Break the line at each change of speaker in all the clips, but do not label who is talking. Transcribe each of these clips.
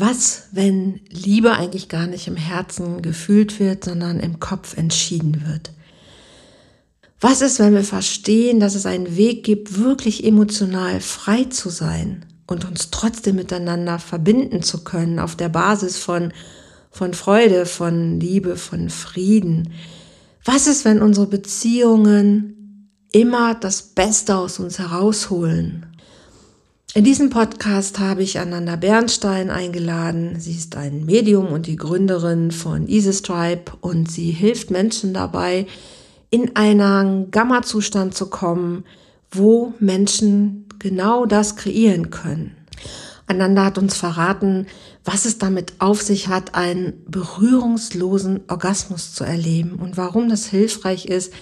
Was, wenn Liebe eigentlich gar nicht im Herzen gefühlt wird, sondern im Kopf entschieden wird? Was ist, wenn wir verstehen, dass es einen Weg gibt, wirklich emotional frei zu sein und uns trotzdem miteinander verbinden zu können auf der Basis von, von Freude, von Liebe, von Frieden? Was ist, wenn unsere Beziehungen immer das Beste aus uns herausholen in diesem Podcast habe ich Ananda Bernstein eingeladen. Sie ist ein Medium und die Gründerin von Easy Stripe und sie hilft Menschen dabei, in einen Gamma-Zustand zu kommen, wo Menschen genau das kreieren können. Ananda hat uns verraten, was es damit auf sich hat, einen berührungslosen Orgasmus zu erleben und warum das hilfreich ist,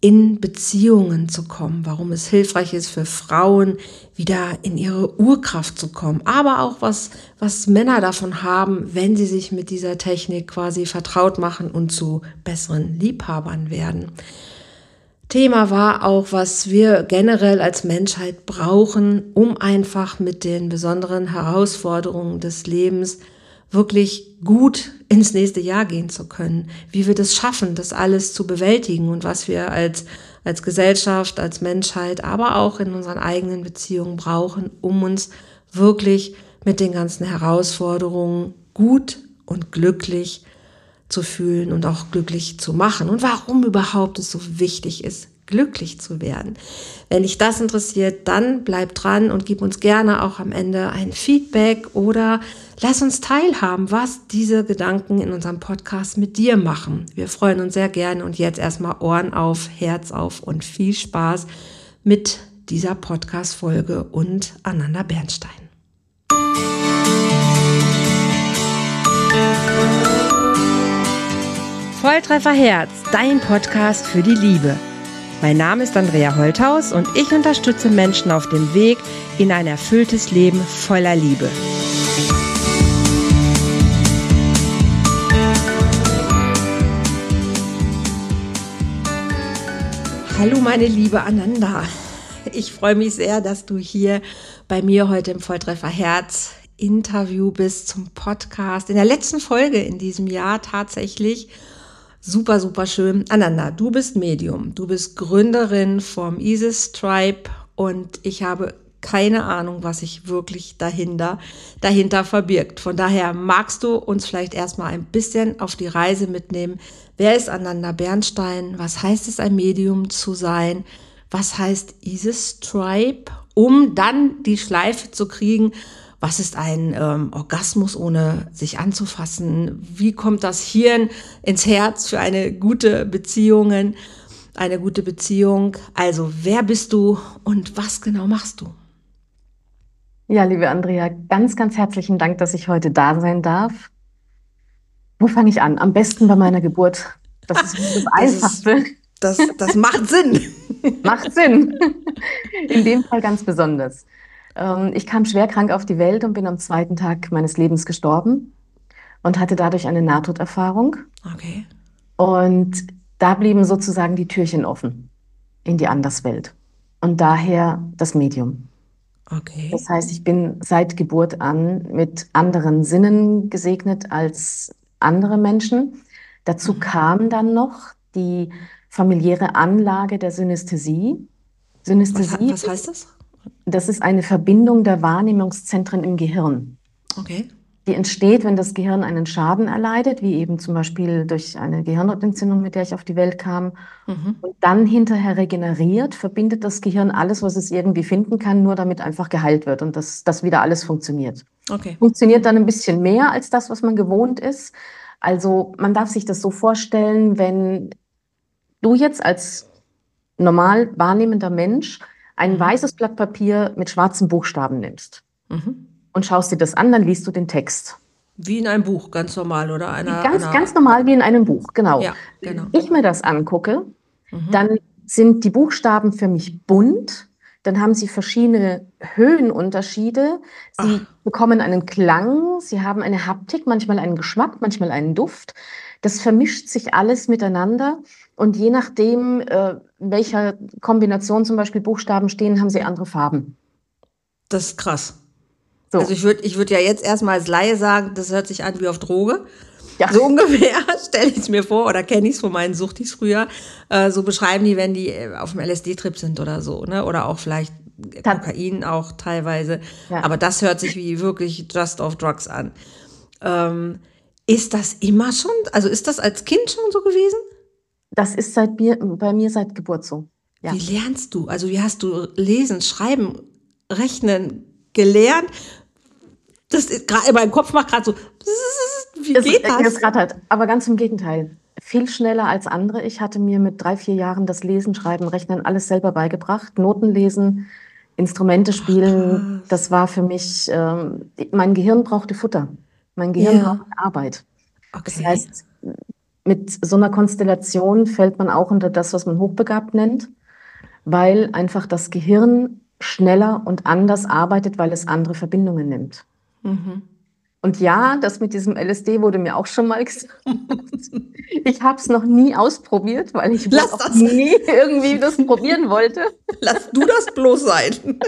in Beziehungen zu kommen, warum es hilfreich ist für Frauen, wieder in ihre Urkraft zu kommen, aber auch was, was Männer davon haben, wenn sie sich mit dieser Technik quasi vertraut machen und zu besseren Liebhabern werden. Thema war auch, was wir generell als Menschheit brauchen, um einfach mit den besonderen Herausforderungen des Lebens wirklich gut ins nächste Jahr gehen zu können, wie wir das schaffen, das alles zu bewältigen und was wir als, als Gesellschaft, als Menschheit, aber auch in unseren eigenen Beziehungen brauchen, um uns wirklich mit den ganzen Herausforderungen gut und glücklich zu fühlen und auch glücklich zu machen? Und warum überhaupt es so wichtig ist, glücklich zu werden. Wenn dich das interessiert, dann bleib dran und gib uns gerne auch am Ende ein Feedback oder lass uns teilhaben, was diese Gedanken in unserem Podcast mit dir machen. Wir freuen uns sehr gerne und jetzt erstmal Ohren auf, Herz auf und viel Spaß mit dieser Podcast-Folge und Ananda Bernstein. Volltreffer Herz, dein Podcast für die Liebe. Mein Name ist Andrea Holthaus und ich unterstütze Menschen auf dem Weg in ein erfülltes Leben voller Liebe. Hallo meine liebe Ananda. Ich freue mich sehr, dass du hier bei mir heute im Volltreffer Herz Interview bist zum Podcast. In der letzten Folge in diesem Jahr tatsächlich Super, super schön. Ananda, du bist Medium. Du bist Gründerin vom Isis Tribe und ich habe keine Ahnung, was sich wirklich dahinter, dahinter verbirgt. Von daher magst du uns vielleicht erstmal ein bisschen auf die Reise mitnehmen. Wer ist Ananda Bernstein? Was heißt es, ein Medium zu sein? Was heißt Isis Tribe? Um dann die Schleife zu kriegen, was ist ein ähm, Orgasmus, ohne sich anzufassen? Wie kommt das Hirn ins Herz für eine gute Beziehungen, eine gute Beziehung? Also, wer bist du und was genau machst du?
Ja, liebe Andrea, ganz, ganz herzlichen Dank, dass ich heute da sein darf. Wo fange ich an? Am besten bei meiner Geburt. Das ist das Einfachste.
Das, das, das macht Sinn.
macht Sinn. In dem Fall ganz besonders. Ähm, ich kam schwer krank auf die Welt und bin am zweiten Tag meines Lebens gestorben und hatte dadurch eine Nahtoderfahrung.
Okay.
Und da blieben sozusagen die Türchen offen in die Anderswelt. Und daher das Medium.
Okay.
Das heißt, ich bin seit Geburt an mit anderen Sinnen gesegnet als andere Menschen. Dazu mhm. kam dann noch die familiäre Anlage der Synästhesie.
Synästhesie. Was, was heißt das?
Das ist eine Verbindung der Wahrnehmungszentren im Gehirn.
Okay.
Die entsteht, wenn das Gehirn einen Schaden erleidet, wie eben zum Beispiel durch eine Gehirnentzündung, mit der ich auf die Welt kam, mhm. und dann hinterher regeneriert, verbindet das Gehirn alles, was es irgendwie finden kann, nur damit einfach geheilt wird und dass das wieder alles funktioniert.
Okay.
Funktioniert dann ein bisschen mehr als das, was man gewohnt ist. Also man darf sich das so vorstellen, wenn du jetzt als normal wahrnehmender Mensch ein mhm. weißes Blatt Papier mit schwarzen Buchstaben nimmst mhm. und schaust dir das an, dann liest du den Text.
Wie in einem Buch, ganz normal, oder? Einer,
ganz,
einer...
ganz normal wie in einem Buch, genau.
Ja, genau.
Wenn ich mir das angucke, mhm. dann sind die Buchstaben für mich bunt, dann haben sie verschiedene Höhenunterschiede, sie Ach. bekommen einen Klang, sie haben eine Haptik, manchmal einen Geschmack, manchmal einen Duft. Das vermischt sich alles miteinander und je nachdem, äh, welcher Kombination zum Beispiel Buchstaben stehen, haben sie andere Farben.
Das ist krass. So. Also ich würde ich würd ja jetzt erstmal als Laie sagen, das hört sich an wie auf Droge. Ja. So ungefähr stelle ich es mir vor oder kenne ich es von meinen Suchtis früher. Äh, so beschreiben die, wenn die äh, auf dem LSD-Trip sind oder so, ne? Oder auch vielleicht Kokain auch teilweise. Ja. Aber das hört sich wie wirklich Just of Drugs an. Ähm, ist das immer schon, also ist das als Kind schon so gewesen?
Das ist seit mir, bei mir seit Geburt so.
Ja. Wie lernst du? Also wie hast du Lesen, Schreiben, Rechnen gelernt? Das ist gerade mein Kopf macht gerade so.
Wie geht das? Das rattert. Aber ganz im Gegenteil. Viel schneller als andere. Ich hatte mir mit drei, vier Jahren das Lesen, Schreiben, Rechnen alles selber beigebracht. Noten lesen, Instrumente spielen. Ach, das war für mich. Ähm, mein Gehirn brauchte Futter. Mein Gehirn ja. braucht Arbeit. Okay. Das heißt, mit so einer Konstellation fällt man auch unter das, was man hochbegabt nennt, weil einfach das Gehirn schneller und anders arbeitet, weil es andere Verbindungen nimmt. Mhm. Und ja, das mit diesem LSD wurde mir auch schon mal gesagt. Ich habe es noch nie ausprobiert, weil ich Lass auch nie irgendwie das probieren wollte.
Lass du das bloß sein.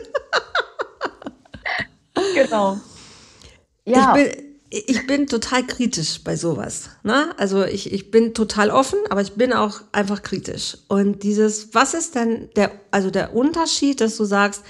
genau.
Ja. Ich bin, ich bin total kritisch bei sowas. Ne? Also ich, ich bin total offen, aber ich bin auch einfach kritisch. Und dieses, was ist denn der, also der Unterschied, dass du sagst,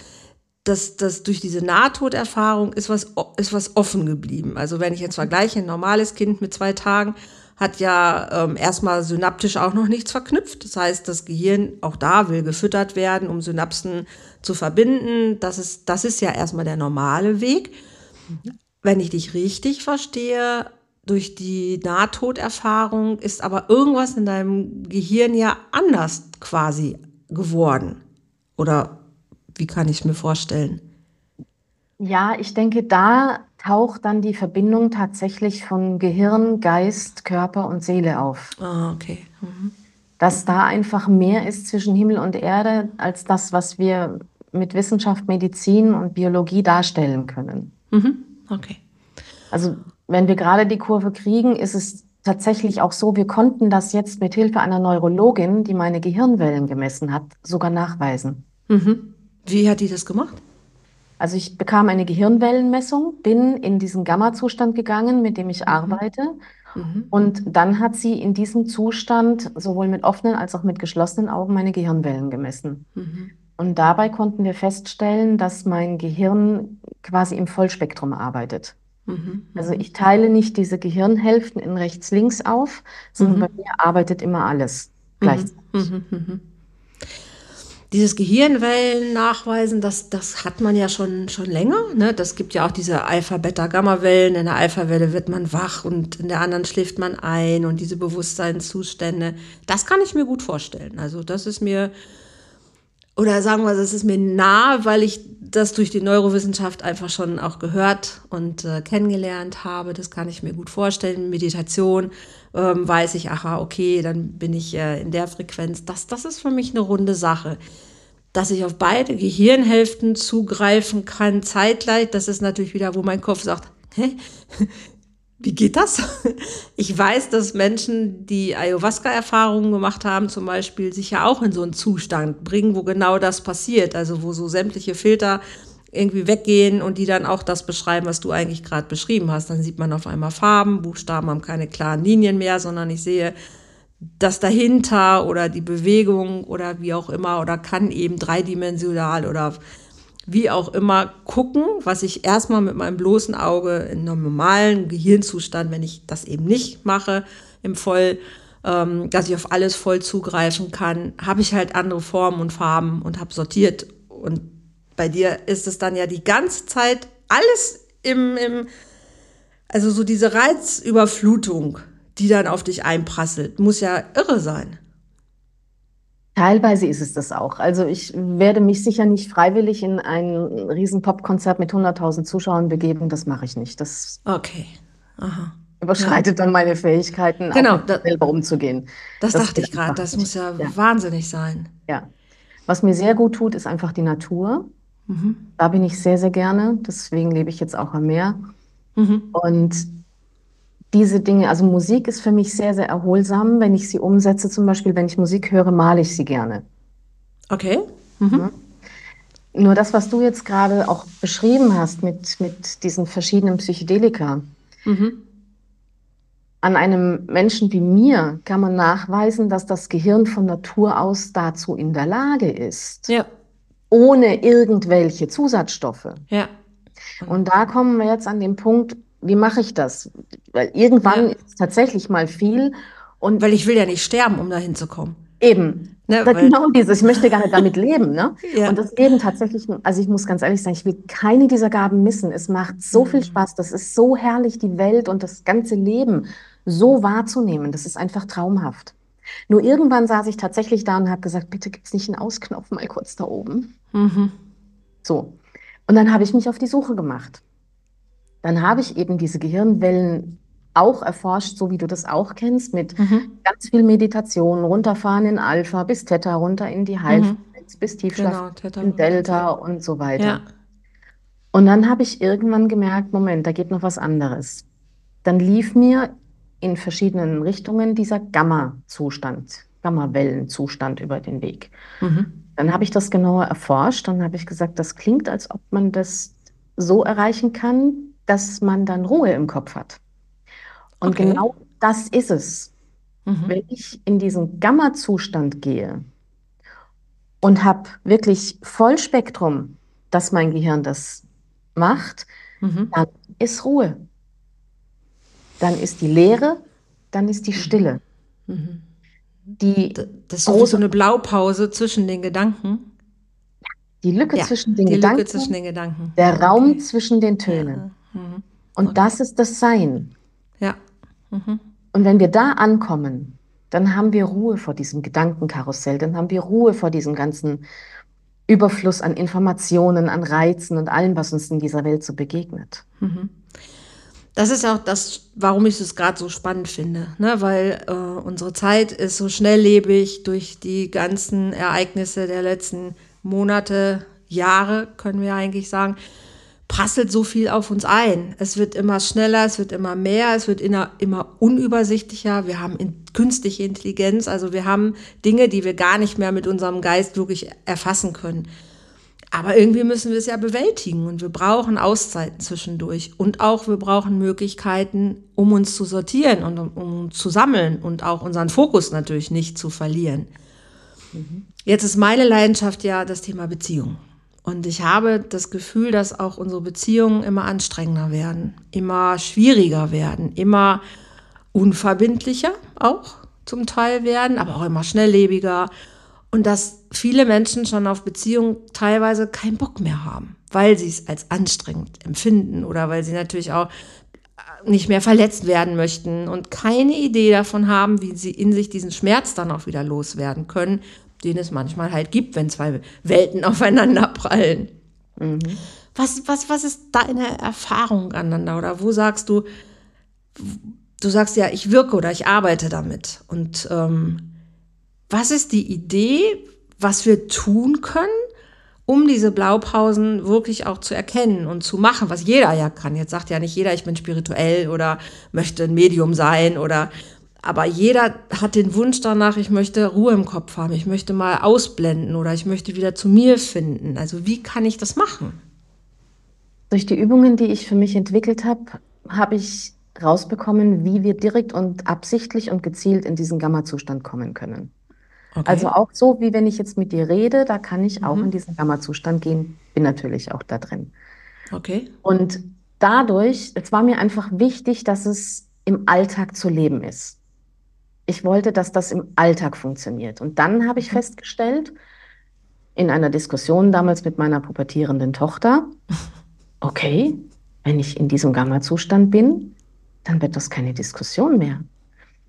dass, dass durch diese Nahtoderfahrung ist was, ist was offen geblieben. Also wenn ich jetzt vergleiche, ein normales Kind mit zwei Tagen hat ja ähm, erstmal synaptisch auch noch nichts verknüpft. Das heißt, das Gehirn auch da will gefüttert werden, um Synapsen zu verbinden. Das ist, das ist ja erstmal der normale Weg. Wenn ich dich richtig verstehe, durch die Nahtoderfahrung ist aber irgendwas in deinem Gehirn ja anders quasi geworden. Oder wie kann ich es mir vorstellen?
Ja, ich denke, da taucht dann die Verbindung tatsächlich von Gehirn, Geist, Körper und Seele auf.
Ah, okay. Mhm.
Dass da einfach mehr ist zwischen Himmel und Erde als das, was wir mit Wissenschaft, Medizin und Biologie darstellen können.
Mhm. Okay.
Also wenn wir gerade die Kurve kriegen, ist es tatsächlich auch so, wir konnten das jetzt mit Hilfe einer Neurologin, die meine Gehirnwellen gemessen hat, sogar nachweisen.
Mhm. Wie hat die das gemacht?
Also ich bekam eine Gehirnwellenmessung, bin in diesen Gamma-Zustand gegangen, mit dem ich mhm. arbeite. Mhm. Und dann hat sie in diesem Zustand sowohl mit offenen als auch mit geschlossenen Augen meine Gehirnwellen gemessen. Mhm. Und dabei konnten wir feststellen, dass mein Gehirn quasi im Vollspektrum arbeitet. Mhm. Also ich teile nicht diese Gehirnhälften in rechts-links auf, sondern mhm. bei mir arbeitet immer alles mhm. gleichzeitig. Mhm, mhm.
Dieses Gehirnwellen nachweisen, das, das hat man ja schon, schon länger. Ne? Das gibt ja auch diese Alpha-Beta-Gamma-Wellen. In der Alpha-Welle wird man wach und in der anderen schläft man ein und diese Bewusstseinszustände. Das kann ich mir gut vorstellen. Also das ist mir oder sagen wir, das ist mir nah, weil ich das durch die Neurowissenschaft einfach schon auch gehört und äh, kennengelernt habe. Das kann ich mir gut vorstellen. Meditation ähm, weiß ich, aha, okay, dann bin ich äh, in der Frequenz. Das, das ist für mich eine runde Sache. Dass ich auf beide Gehirnhälften zugreifen kann zeitgleich, das ist natürlich wieder, wo mein Kopf sagt, hä? Wie geht das? Ich weiß, dass Menschen, die Ayahuasca-Erfahrungen gemacht haben, zum Beispiel, sich ja auch in so einen Zustand bringen, wo genau das passiert. Also wo so sämtliche Filter irgendwie weggehen und die dann auch das beschreiben, was du eigentlich gerade beschrieben hast. Dann sieht man auf einmal Farben, Buchstaben haben keine klaren Linien mehr, sondern ich sehe das dahinter oder die Bewegung oder wie auch immer oder kann eben dreidimensional oder wie auch immer gucken, was ich erstmal mit meinem bloßen Auge in einem normalen Gehirnzustand, wenn ich das eben nicht mache, im Voll, ähm, dass ich auf alles voll zugreifen kann, habe ich halt andere Formen und Farben und habe sortiert. Und bei dir ist es dann ja die ganze Zeit alles im, im also so diese Reizüberflutung, die dann auf dich einprasselt, muss ja irre sein.
Teilweise ist es das auch. Also ich werde mich sicher nicht freiwillig in ein riesen Popkonzert mit 100.000 Zuschauern begeben. Das mache ich nicht. Das
okay. Aha.
überschreitet ja. dann meine Fähigkeiten,
genau,
da, selber umzugehen.
Das, das dachte ich gerade. Das muss ja, ja, wahnsinnig sein.
Ja. Was mir sehr gut tut, ist einfach die Natur. Mhm. Da bin ich sehr, sehr gerne. Deswegen lebe ich jetzt auch am Meer. Mhm. Und diese Dinge, also Musik ist für mich sehr, sehr erholsam, wenn ich sie umsetze. Zum Beispiel, wenn ich Musik höre, male ich sie gerne.
Okay. Mhm.
Nur das, was du jetzt gerade auch beschrieben hast mit, mit diesen verschiedenen Psychedelika. Mhm. An einem Menschen wie mir kann man nachweisen, dass das Gehirn von Natur aus dazu in der Lage ist. Ja. Ohne irgendwelche Zusatzstoffe. Ja. Und da kommen wir jetzt an den Punkt, wie mache ich das? Weil irgendwann ja. ist tatsächlich mal viel.
Und Weil ich will ja nicht sterben, um dahin zu kommen.
Eben. Ne, genau dieses, ich möchte gar nicht damit leben. Ne? ja. Und das Leben tatsächlich, also ich muss ganz ehrlich sagen, ich will keine dieser Gaben missen. Es macht so mhm. viel Spaß, das ist so herrlich, die Welt und das ganze Leben so wahrzunehmen. Das ist einfach traumhaft. Nur irgendwann saß ich tatsächlich da und habe gesagt, bitte gibt es nicht einen Ausknopf mal kurz da oben. Mhm. So. Und dann habe ich mich auf die Suche gemacht. Dann habe ich eben diese Gehirnwellen auch erforscht, so wie du das auch kennst, mit mhm. ganz viel Meditation, runterfahren in Alpha bis Theta, runter in die Heilfrequenz, mhm. bis Tiefschlaf, genau, in Delta und so weiter. Ja. Und dann habe ich irgendwann gemerkt, Moment, da geht noch was anderes. Dann lief mir in verschiedenen Richtungen dieser Gamma-Zustand, Gamma-Wellenzustand über den Weg. Mhm. Dann habe ich das genauer erforscht und habe ich gesagt, das klingt, als ob man das so erreichen kann, dass man dann Ruhe im Kopf hat. Und okay. genau das ist es. Mhm. Wenn ich in diesen Gamma-Zustand gehe und habe wirklich Vollspektrum, dass mein Gehirn das macht, mhm. dann ist Ruhe. Dann ist die Leere, dann ist die Stille. Mhm.
Die das ist so eine Blaupause zwischen den Gedanken.
Die Lücke, ja, zwischen, den
die
Gedanken,
Lücke zwischen den Gedanken.
Der Raum okay. zwischen den Tönen. Ja. Mhm. Und das ist das Sein.
Ja. Mhm.
Und wenn wir da ankommen, dann haben wir Ruhe vor diesem Gedankenkarussell, dann haben wir Ruhe vor diesem ganzen Überfluss an Informationen, an Reizen und allem, was uns in dieser Welt so begegnet. Mhm.
Das ist auch das, warum ich es gerade so spannend finde, ne? weil äh, unsere Zeit ist so schnelllebig durch die ganzen Ereignisse der letzten Monate, Jahre, können wir eigentlich sagen prasselt so viel auf uns ein. Es wird immer schneller, es wird immer mehr, es wird immer, immer unübersichtlicher. Wir haben in, künstliche Intelligenz, also wir haben Dinge, die wir gar nicht mehr mit unserem Geist wirklich erfassen können. Aber irgendwie müssen wir es ja bewältigen und wir brauchen Auszeiten zwischendurch und auch wir brauchen Möglichkeiten, um uns zu sortieren und um, um zu sammeln und auch unseren Fokus natürlich nicht zu verlieren. Mhm. Jetzt ist meine Leidenschaft ja das Thema Beziehung. Und ich habe das Gefühl, dass auch unsere Beziehungen immer anstrengender werden, immer schwieriger werden, immer unverbindlicher auch zum Teil werden, aber auch immer schnelllebiger. Und dass viele Menschen schon auf Beziehungen teilweise keinen Bock mehr haben, weil sie es als anstrengend empfinden oder weil sie natürlich auch nicht mehr verletzt werden möchten und keine Idee davon haben, wie sie in sich diesen Schmerz dann auch wieder loswerden können den es manchmal halt gibt, wenn zwei Welten aufeinander prallen. Mhm. Was, was, was ist deine Erfahrung aneinander? Oder wo sagst du, du sagst ja, ich wirke oder ich arbeite damit. Und ähm, was ist die Idee, was wir tun können, um diese Blaupausen wirklich auch zu erkennen und zu machen, was jeder ja kann. Jetzt sagt ja nicht jeder, ich bin spirituell oder möchte ein Medium sein oder aber jeder hat den Wunsch danach, ich möchte Ruhe im Kopf haben, ich möchte mal ausblenden oder ich möchte wieder zu mir finden. Also wie kann ich das machen?
Durch die Übungen, die ich für mich entwickelt habe, habe ich rausbekommen, wie wir direkt und absichtlich und gezielt in diesen Gamma-Zustand kommen können. Okay. Also auch so, wie wenn ich jetzt mit dir rede, da kann ich auch mhm. in diesen Gamma-Zustand gehen, bin natürlich auch da drin.
Okay.
Und dadurch, es war mir einfach wichtig, dass es im Alltag zu leben ist ich wollte, dass das im Alltag funktioniert. Und dann habe ich mhm. festgestellt, in einer Diskussion damals mit meiner pubertierenden Tochter, okay, wenn ich in diesem Gamma-Zustand bin, dann wird das keine Diskussion mehr.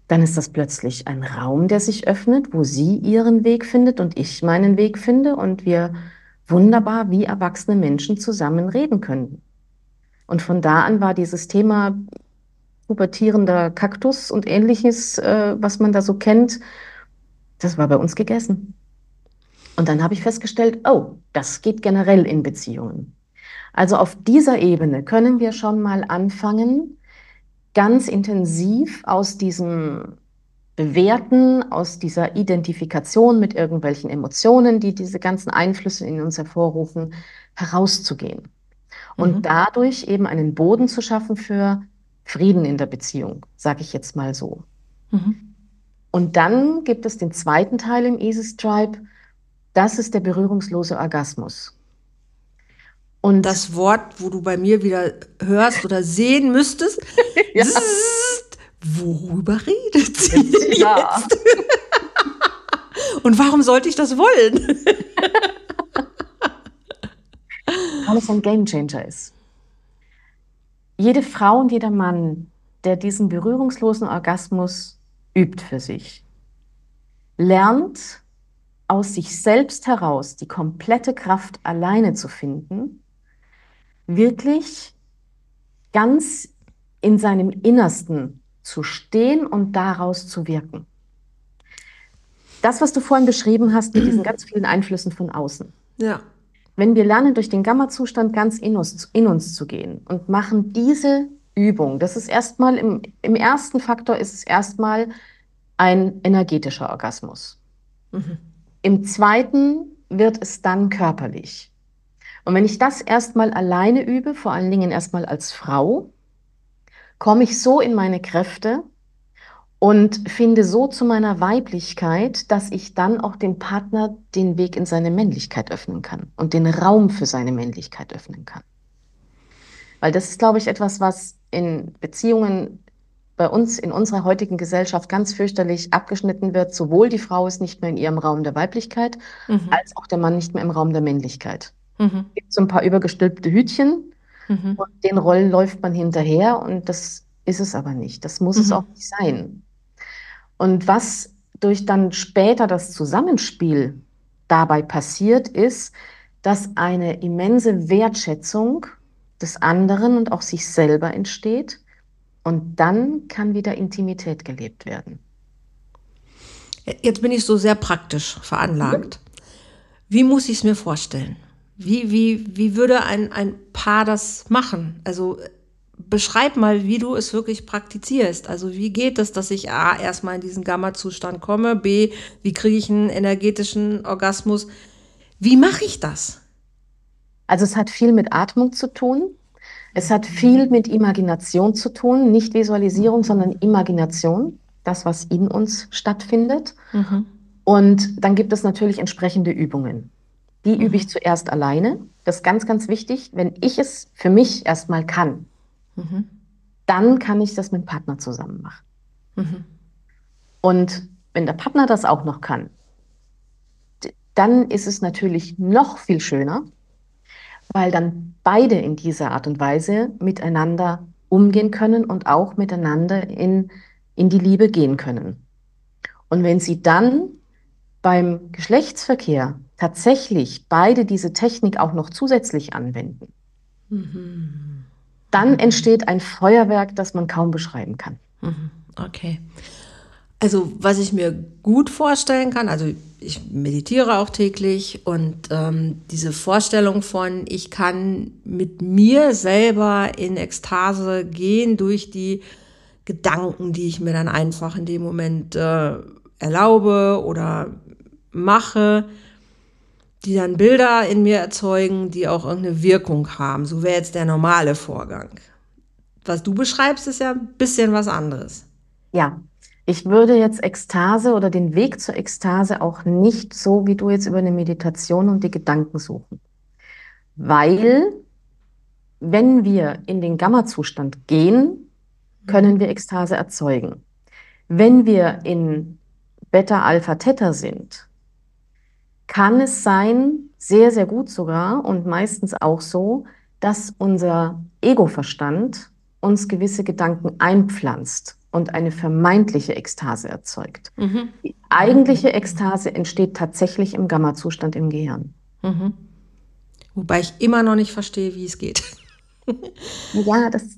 Dann ist das plötzlich ein Raum, der sich öffnet, wo sie ihren Weg findet und ich meinen Weg finde und wir wunderbar wie erwachsene Menschen zusammen reden können. Und von da an war dieses Thema pubertierender Kaktus und ähnliches, äh, was man da so kennt, das war bei uns gegessen. Und dann habe ich festgestellt, oh, das geht generell in Beziehungen. Also auf dieser Ebene können wir schon mal anfangen, ganz intensiv aus diesem Bewerten, aus dieser Identifikation mit irgendwelchen Emotionen, die diese ganzen Einflüsse in uns hervorrufen, herauszugehen. Und mhm. dadurch eben einen Boden zu schaffen für Frieden in der Beziehung, sage ich jetzt mal so. Mhm. Und dann gibt es den zweiten Teil im Easy Stripe, das ist der berührungslose Orgasmus.
Und das Wort, wo du bei mir wieder hörst oder sehen müsstest, ja. Worüber redet sie ja. jetzt? Und warum sollte ich das wollen?
Weil es ein Gamechanger ist. Jede Frau und jeder Mann, der diesen berührungslosen Orgasmus übt für sich, lernt aus sich selbst heraus die komplette Kraft alleine zu finden, wirklich ganz in seinem Innersten zu stehen und daraus zu wirken. Das, was du vorhin beschrieben hast mit diesen ganz vielen Einflüssen von außen.
Ja.
Wenn wir lernen, durch den Gamma-Zustand ganz in uns, in uns zu gehen und machen diese Übung, das ist erstmal im, im ersten Faktor ist es erstmal ein energetischer Orgasmus. Mhm. Im zweiten wird es dann körperlich. Und wenn ich das erstmal alleine übe, vor allen Dingen erstmal als Frau, komme ich so in meine Kräfte und finde so zu meiner Weiblichkeit, dass ich dann auch dem Partner den Weg in seine Männlichkeit öffnen kann und den Raum für seine Männlichkeit öffnen kann. Weil das ist, glaube ich, etwas, was in Beziehungen bei uns in unserer heutigen Gesellschaft ganz fürchterlich abgeschnitten wird. Sowohl die Frau ist nicht mehr in ihrem Raum der Weiblichkeit, mhm. als auch der Mann nicht mehr im Raum der Männlichkeit. Mhm. Es gibt so ein paar übergestülpte Hütchen, Mhm. Und den Rollen läuft man hinterher und das ist es aber nicht. Das muss mhm. es auch nicht sein. Und was durch dann später das Zusammenspiel dabei passiert, ist, dass eine immense Wertschätzung des anderen und auch sich selber entsteht. Und dann kann wieder Intimität gelebt werden.
Jetzt bin ich so sehr praktisch veranlagt. Wie muss ich es mir vorstellen? Wie, wie, wie würde ein, ein Paar das machen? Also beschreib mal, wie du es wirklich praktizierst. Also wie geht es, dass ich A, erstmal in diesen Gamma-Zustand komme, B, wie kriege ich einen energetischen Orgasmus? Wie mache ich das?
Also es hat viel mit Atmung zu tun. Es hat viel mit Imagination zu tun, nicht Visualisierung, sondern Imagination, das, was in uns stattfindet. Mhm. Und dann gibt es natürlich entsprechende Übungen. Die übe ich mhm. zuerst alleine. Das ist ganz, ganz wichtig. Wenn ich es für mich erstmal kann, dann kann ich das mit dem Partner zusammen machen. Mhm. Und wenn der Partner das auch noch kann, dann ist es natürlich noch viel schöner, weil dann beide in dieser Art und Weise miteinander umgehen können und auch miteinander in, in die Liebe gehen können. Und wenn sie dann beim Geschlechtsverkehr tatsächlich beide diese Technik auch noch zusätzlich anwenden, mhm. Dann entsteht ein Feuerwerk, das man kaum beschreiben kann.
Mhm. Okay. Also was ich mir gut vorstellen kann, also ich meditiere auch täglich und ähm, diese Vorstellung von, ich kann mit mir selber in Ekstase gehen durch die Gedanken, die ich mir dann einfach in dem Moment äh, erlaube oder mache, die dann Bilder in mir erzeugen, die auch irgendeine Wirkung haben. So wäre jetzt der normale Vorgang. Was du beschreibst, ist ja ein bisschen was anderes.
Ja, ich würde jetzt Ekstase oder den Weg zur Ekstase auch nicht so wie du jetzt über eine Meditation und die Gedanken suchen. Weil, wenn wir in den Gamma-Zustand gehen, können wir Ekstase erzeugen. Wenn wir in Beta, Alpha, Theta sind, kann es sein, sehr, sehr gut sogar und meistens auch so, dass unser Ego-Verstand uns gewisse Gedanken einpflanzt und eine vermeintliche Ekstase erzeugt. Mhm. Die eigentliche Ekstase entsteht tatsächlich im Gamma-Zustand im Gehirn. Mhm.
Wobei ich immer noch nicht verstehe, wie es geht.
ja, das,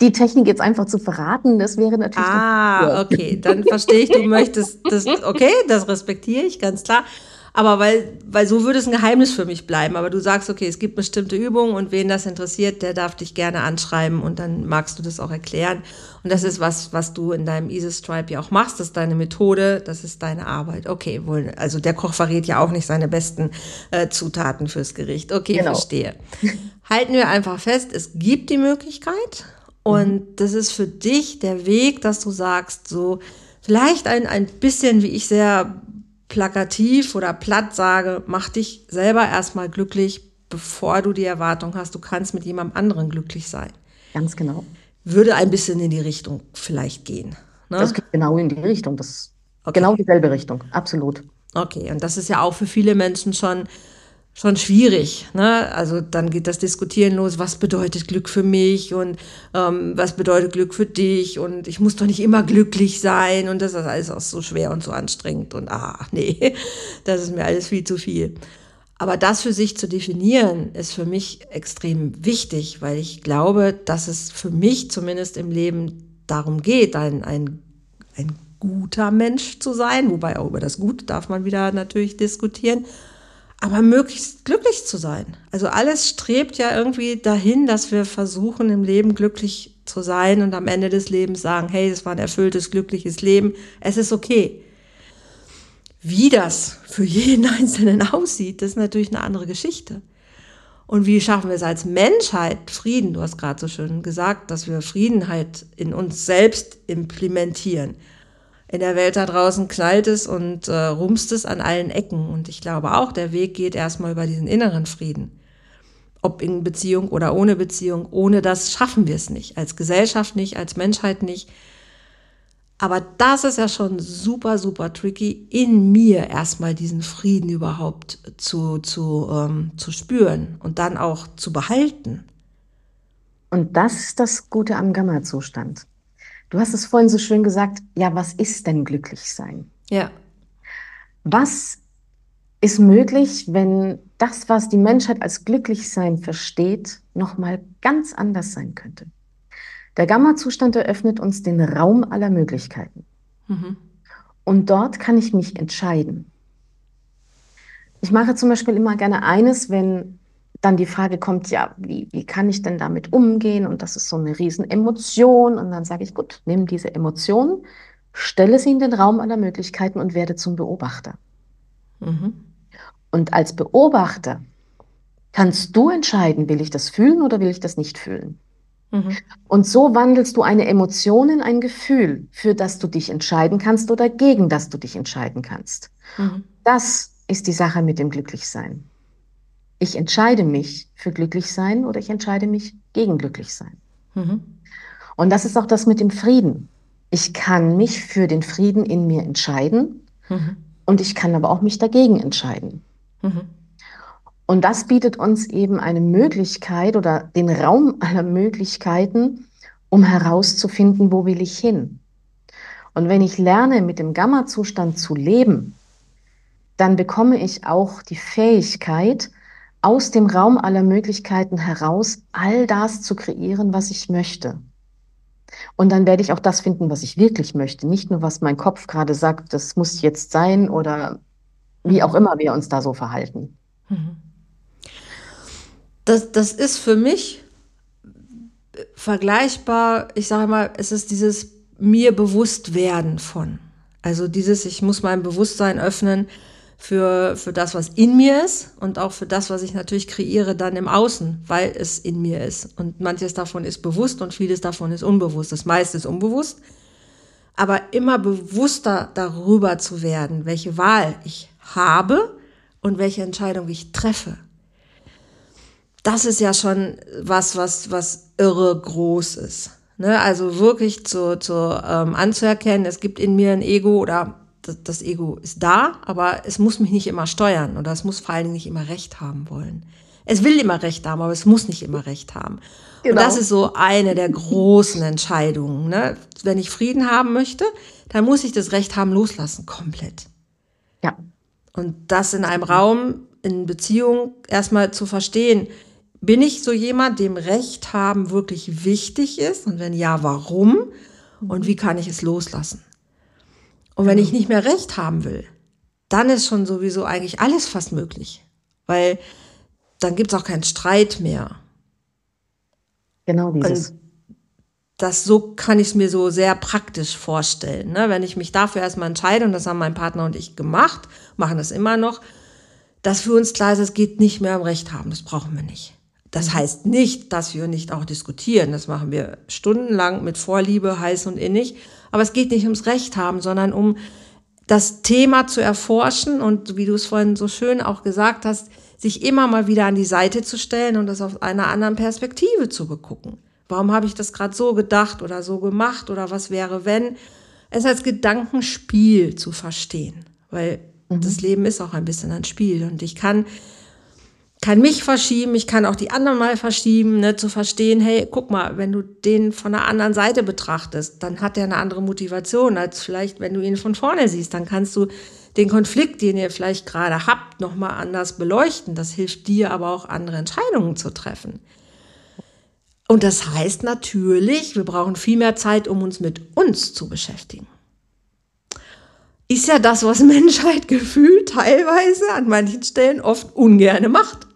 die Technik jetzt einfach zu verraten, das wäre natürlich.
Ah, okay, dann verstehe ich, du möchtest das, okay, das respektiere ich, ganz klar. Aber weil, weil so würde es ein Geheimnis für mich bleiben. Aber du sagst, okay, es gibt bestimmte Übungen und wen das interessiert, der darf dich gerne anschreiben und dann magst du das auch erklären. Und das ist was, was du in deinem Easy Stripe ja auch machst. Das ist deine Methode, das ist deine Arbeit. Okay, wohl, also der Koch verrät ja auch nicht seine besten äh, Zutaten fürs Gericht. Okay, genau. verstehe. Halten wir einfach fest, es gibt die Möglichkeit und mhm. das ist für dich der Weg, dass du sagst, so vielleicht ein, ein bisschen, wie ich sehr plakativ oder platt sage, mach dich selber erstmal glücklich, bevor du die Erwartung hast, du kannst mit jemandem anderen glücklich sein.
Ganz genau.
Würde ein bisschen in die Richtung vielleicht gehen.
Ne? Das geht genau in die Richtung. Das okay. genau dieselbe Richtung, absolut.
Okay, und das ist ja auch für viele Menschen schon schon schwierig. Ne? Also dann geht das Diskutieren los, was bedeutet Glück für mich und ähm, was bedeutet Glück für dich und ich muss doch nicht immer glücklich sein und das ist alles auch so schwer und so anstrengend und ah, nee, das ist mir alles viel zu viel. Aber das für sich zu definieren, ist für mich extrem wichtig, weil ich glaube, dass es für mich zumindest im Leben darum geht, ein, ein, ein guter Mensch zu sein, wobei auch über das Gut darf man wieder natürlich diskutieren aber möglichst glücklich zu sein. Also alles strebt ja irgendwie dahin, dass wir versuchen, im Leben glücklich zu sein und am Ende des Lebens sagen, hey, es war ein erfülltes, glückliches Leben, es ist okay. Wie das für jeden Einzelnen aussieht, das ist natürlich eine andere Geschichte. Und wie schaffen wir es als Menschheit, Frieden, du hast gerade so schön gesagt, dass wir Frieden halt in uns selbst implementieren in der Welt da draußen knallt es und äh, rumst es an allen Ecken. Und ich glaube auch, der Weg geht erstmal über diesen inneren Frieden. Ob in Beziehung oder ohne Beziehung, ohne das schaffen wir es nicht. Als Gesellschaft nicht, als Menschheit nicht. Aber das ist ja schon super, super tricky, in mir erstmal diesen Frieden überhaupt zu, zu, ähm, zu spüren und dann auch zu behalten.
Und das ist das Gute am Gamma-Zustand. Du hast es vorhin so schön gesagt, ja, was ist denn glücklich sein?
Ja.
Was ist möglich, wenn das, was die Menschheit als glücklich sein versteht, nochmal ganz anders sein könnte? Der Gamma-Zustand eröffnet uns den Raum aller Möglichkeiten. Mhm. Und dort kann ich mich entscheiden. Ich mache zum Beispiel immer gerne eines, wenn dann die Frage kommt, ja, wie, wie kann ich denn damit umgehen? Und das ist so eine Riesenemotion. Und dann sage ich, gut, nimm diese Emotion, stelle sie in den Raum aller Möglichkeiten und werde zum Beobachter. Mhm. Und als Beobachter kannst du entscheiden, will ich das fühlen oder will ich das nicht fühlen. Mhm. Und so wandelst du eine Emotion in ein Gefühl, für das du dich entscheiden kannst oder gegen das du dich entscheiden kannst. Mhm. Das ist die Sache mit dem Glücklichsein ich entscheide mich für glücklich sein oder ich entscheide mich gegen glücklich sein. Mhm. Und das ist auch das mit dem Frieden. Ich kann mich für den Frieden in mir entscheiden mhm. und ich kann aber auch mich dagegen entscheiden. Mhm. Und das bietet uns eben eine Möglichkeit oder den Raum aller Möglichkeiten, um herauszufinden, wo will ich hin. Und wenn ich lerne, mit dem Gamma-Zustand zu leben, dann bekomme ich auch die Fähigkeit, aus dem Raum aller Möglichkeiten heraus all das zu kreieren, was ich möchte. Und dann werde ich auch das finden, was ich wirklich möchte. Nicht nur, was mein Kopf gerade sagt, das muss jetzt sein oder wie auch immer wir uns da so verhalten. Mhm.
Das, das ist für mich vergleichbar, ich sage mal, es ist dieses mir bewusst werden von. Also dieses, ich muss mein Bewusstsein öffnen, für, für das, was in mir ist und auch für das, was ich natürlich kreiere dann im Außen, weil es in mir ist. Und manches davon ist bewusst und vieles davon ist unbewusst. Das meiste ist unbewusst. Aber immer bewusster darüber zu werden, welche Wahl ich habe und welche Entscheidung ich treffe. Das ist ja schon was, was, was irre groß ist. Ne? Also wirklich zu, zu ähm, anzuerkennen, es gibt in mir ein Ego oder das Ego ist da, aber es muss mich nicht immer steuern oder es muss vor allen Dingen nicht immer Recht haben wollen. Es will immer Recht haben, aber es muss nicht immer Recht haben. Genau. Und das ist so eine der großen Entscheidungen. Ne? Wenn ich Frieden haben möchte, dann muss ich das Recht haben loslassen, komplett.
Ja.
Und das in einem Raum, in Beziehung erstmal zu verstehen, bin ich so jemand, dem Recht haben wirklich wichtig ist? Und wenn ja, warum? Und wie kann ich es loslassen? Und wenn ich nicht mehr recht haben will, dann ist schon sowieso eigentlich alles fast möglich. Weil dann gibt es auch keinen Streit mehr.
Genau dieses. Und
das so kann ich es mir so sehr praktisch vorstellen. Ne? Wenn ich mich dafür erstmal entscheide, und das haben mein Partner und ich gemacht, machen das immer noch, dass für uns klar ist, es geht nicht mehr um Recht haben. Das brauchen wir nicht. Das mhm. heißt nicht, dass wir nicht auch diskutieren. Das machen wir stundenlang mit Vorliebe, heiß und innig. Aber es geht nicht ums Recht haben, sondern um das Thema zu erforschen und wie du es vorhin so schön auch gesagt hast, sich immer mal wieder an die Seite zu stellen und das auf einer anderen Perspektive zu begucken. Warum habe ich das gerade so gedacht oder so gemacht oder was wäre, wenn? Es als Gedankenspiel zu verstehen, weil mhm. das Leben ist auch ein bisschen ein Spiel und ich kann kann mich verschieben, ich kann auch die anderen mal verschieben, ne, zu verstehen, hey, guck mal, wenn du den von der anderen Seite betrachtest, dann hat er eine andere Motivation, als vielleicht, wenn du ihn von vorne siehst. Dann kannst du den Konflikt, den ihr vielleicht gerade habt, nochmal anders beleuchten. Das hilft dir aber auch, andere Entscheidungen zu treffen. Und das heißt natürlich, wir brauchen viel mehr Zeit, um uns mit uns zu beschäftigen ist ja das, was Menschheit gefühlt teilweise an manchen Stellen oft ungerne macht.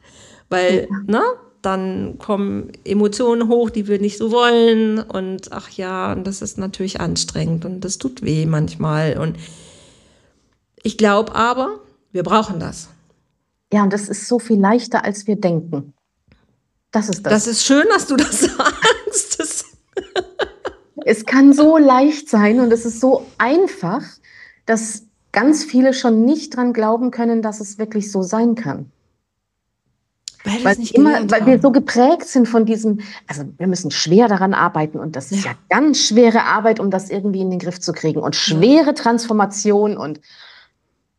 Weil, ja. ne, dann kommen Emotionen hoch, die wir nicht so wollen. Und ach ja, und das ist natürlich anstrengend und das tut weh manchmal. Und ich glaube aber, wir brauchen das.
Ja, und das ist so viel leichter, als wir denken. Das ist das.
Das ist schön, dass du das sagst. Das
es kann so leicht sein und es ist so einfach, dass ganz viele schon nicht dran glauben können, dass es wirklich so sein kann. Weil, weil, immer, weil wir so geprägt sind von diesem, also wir müssen schwer daran arbeiten und das ist ja, ja ganz schwere Arbeit, um das irgendwie in den Griff zu kriegen und schwere Transformation und,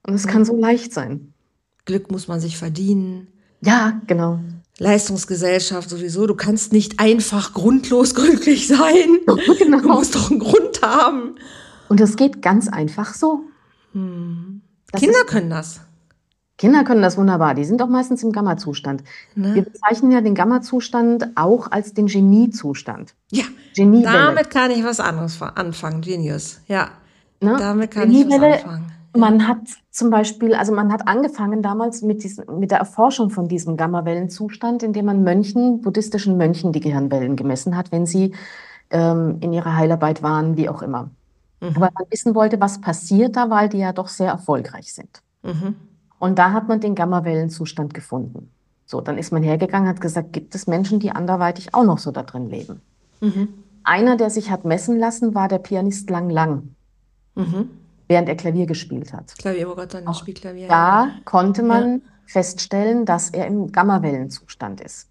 und es kann so leicht sein.
Glück muss man sich verdienen.
Ja, genau.
Leistungsgesellschaft sowieso. Du kannst nicht einfach grundlos glücklich sein. Genau. Du musst doch einen Grund haben.
Und es geht ganz einfach so.
Hm. Kinder können das.
Kinder können das wunderbar. Die sind auch meistens im Gamma-Zustand. Ne? Wir bezeichnen ja den Gamma-Zustand auch als den Genie-Zustand.
Ja, Genie damit kann ich was anderes anfangen. Genius, ja. Ne? Damit kann ich was anfangen.
Man hat zum Beispiel, also man hat angefangen damals mit, diesen, mit der Erforschung von diesem Gamma-Wellenzustand, indem man Mönchen, buddhistischen Mönchen die Gehirnwellen gemessen hat, wenn sie ähm, in ihrer Heilarbeit waren, wie auch immer. Mhm. Weil man wissen wollte, was passiert da, weil die ja doch sehr erfolgreich sind. Mhm. Und da hat man den Gammawellenzustand gefunden. So, dann ist man hergegangen, hat gesagt, gibt es Menschen, die anderweitig auch noch so da drin leben? Mhm. Einer, der sich hat messen lassen, war der Pianist Lang Lang, mhm. während er Klavier gespielt hat.
Klavier, oh Gott, dann spielt Klavier.
Da konnte man ja. feststellen, dass er im Gammawellenzustand ist.